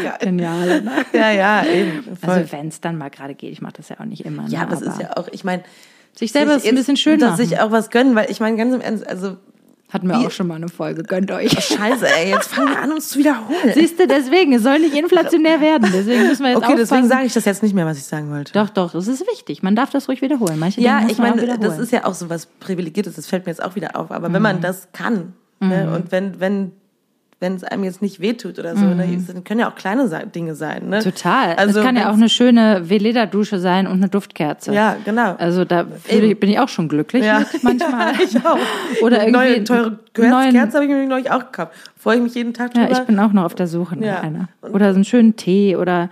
Ja. [laughs] Genial. Ne? ja, ja, eben. Voll. Also wenn es dann mal gerade geht, ich mache das ja auch nicht immer. ja, ne, aber es ist ja auch, ich meine, sich selber sich ist ein bisschen schön dass sich auch was gönnen, weil ich meine, ganz im Ernst, also, Hatten wir Wie- auch schon mal eine Folge, gönnt euch. scheiße, ey, jetzt fangen wir an, uns zu wiederholen. Siehst du, deswegen, es soll nicht inflationär [laughs] werden, deswegen müssen wir jetzt Okay, deswegen aufpassen. sage ich das jetzt nicht mehr, was ich sagen wollte. Doch, doch, es ist wichtig. Man darf das ruhig wiederholen. Manche Ja, ich meine, das ist ja auch so was Privilegiertes, das fällt mir jetzt auch wieder auf. Aber wenn Mhm. man das kann, ne, und wenn, wenn, wenn es einem jetzt nicht wehtut oder so, ne, dann können ja auch kleine Dinge sein. Ne? Mhm. Total. Also es kann ja auch eine schöne Veleda-Dusche sein und eine Duftkerze. Ja, genau. Also da ich, bin ich auch schon glücklich Ja. mit manchmal. [laughs] ich auch. [laughs] Oder Eine irgendwie neue teure neuen- Kerze habe ich mir neulich auch gekauft. Freue ich mich jeden Tag Ja, drüber. ich bin auch noch auf der Suche nach Ja. einer. Oder so einen schönen Tee oder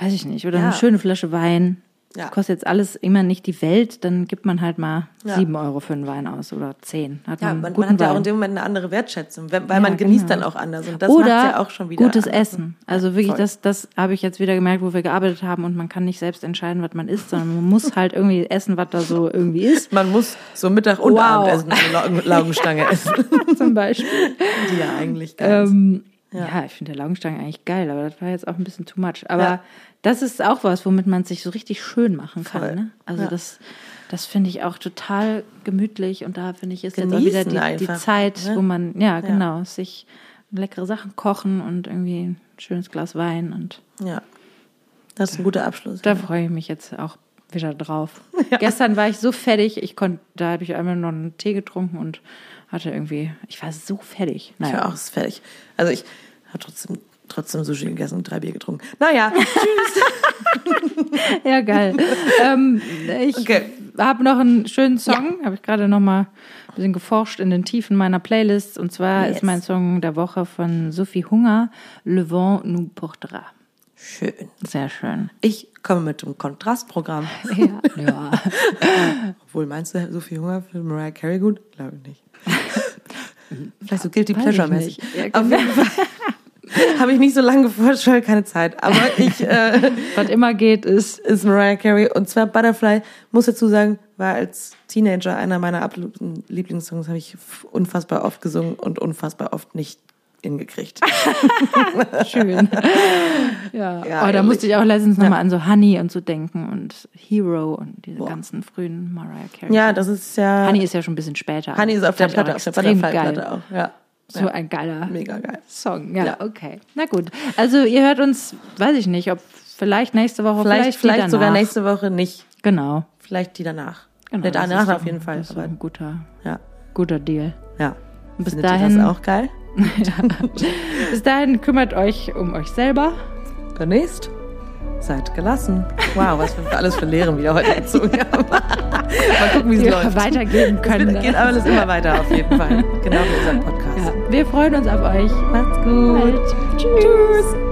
weiß ich nicht. Oder Ja. eine schöne Flasche Wein. Ja. Das kostet jetzt alles immer nicht die Welt, dann gibt man halt mal Ja. sieben Euro für einen Wein aus oder zehn. Hat ja, man, man, man hat ja auch in dem Moment eine andere Wertschätzung, weil Ja, man genießt genau. dann auch anders. Und das Oder ja auch schon wieder. gutes anders. Essen. Also wirklich, Voll. das, das habe ich jetzt wieder gemerkt, wo wir gearbeitet haben und man kann nicht selbst entscheiden, was man isst, sondern man muss halt irgendwie essen, was da so irgendwie ist. [laughs] Man muss so Mittag und Wow. Abendessen eine Lau- Laugenstange [laughs] essen, Zum Beispiel. die ja eigentlich geil ähm, Ja, ich finde der Laugenstangen eigentlich geil, aber das war jetzt auch ein bisschen too much. Aber Ja. Das ist auch was, womit man sich so richtig schön machen kann. Voll. Ne? Also Ja. das, das finde ich auch total gemütlich und da finde ich ist jetzt auch wieder Genießen die, die Zeit, ne? wo man, ja, genau, sich leckere Sachen kochen und irgendwie ein schönes Glas Wein und Ja. Das ist ein guter Abschluss. da freue ich mich jetzt auch wieder drauf. [laughs] Gestern war ich so fertig, ich konnte, da habe ich einmal noch einen Tee getrunken und hatte irgendwie, ich war so fertig. Ich war Naja, auch ist fertig. Also ich habe trotzdem, trotzdem Sushi gegessen und drei Bier getrunken. Naja, [laughs] ja geil. ähm, ich Okay. habe noch einen schönen Song, habe ich gerade noch mal ein bisschen geforscht in den Tiefen meiner Playlist und zwar Yes. ist mein Song der Woche von Sophie Hunger, Le Vent nous portera. schön. Sehr schön. Ich komme mit dem Kontrastprogramm. [laughs] Ja. ja. [laughs] Obwohl, meinst du so viel Hunger für Mariah Carey gut? Glaube ich nicht. Vielleicht so Guilty Weiß Pleasure ich mäßig. nicht. Ja, Auf genau. jeden Fall [laughs] habe ich nicht so lange geforscht, weil keine Zeit. Aber ich äh, [laughs] Was immer geht, ist ist Mariah Carey. Und zwar Butterfly, muss dazu sagen, war als Teenager einer meiner absoluten Lieblingssongs, habe ich unfassbar oft gesungen und unfassbar oft nicht hingekriegt. [laughs] schön. ja. Ja, oh, da ehrlich. musste ich auch letztens noch mal an so Honey und so denken und Hero und diese ganzen frühen Mariah Carey. Ja, das ist ja. Honey ist ja schon ein bisschen später. Honey ist auf der Platte, auf der Butterfly-Platte auch. Ja. So ja. ein geiler Mega geil. Song. Ja, Ja. okay. Na gut. Also ihr hört uns, weiß ich nicht, ob vielleicht nächste Woche, Vielleicht, vielleicht, vielleicht, sogar nächste Woche nicht. Genau. Vielleicht die danach. genau Der danach auf jeden Fall. Das ist ein guter, ja. guter Deal. Ja. Bis Findet dahin, ihr das auch geil? [laughs] bis dahin kümmert euch um euch selber. Demnächst seid gelassen. Wow, was wir alles für Lehren wieder heute gezogen haben. [laughs] Mal gucken, wie es wir läuft. weitergeben können. Es geht alles immer weiter auf jeden Fall. [laughs] Genau wie unser Podcast. ja. Wir freuen uns auf euch. Macht's gut. Bald. Tschüss.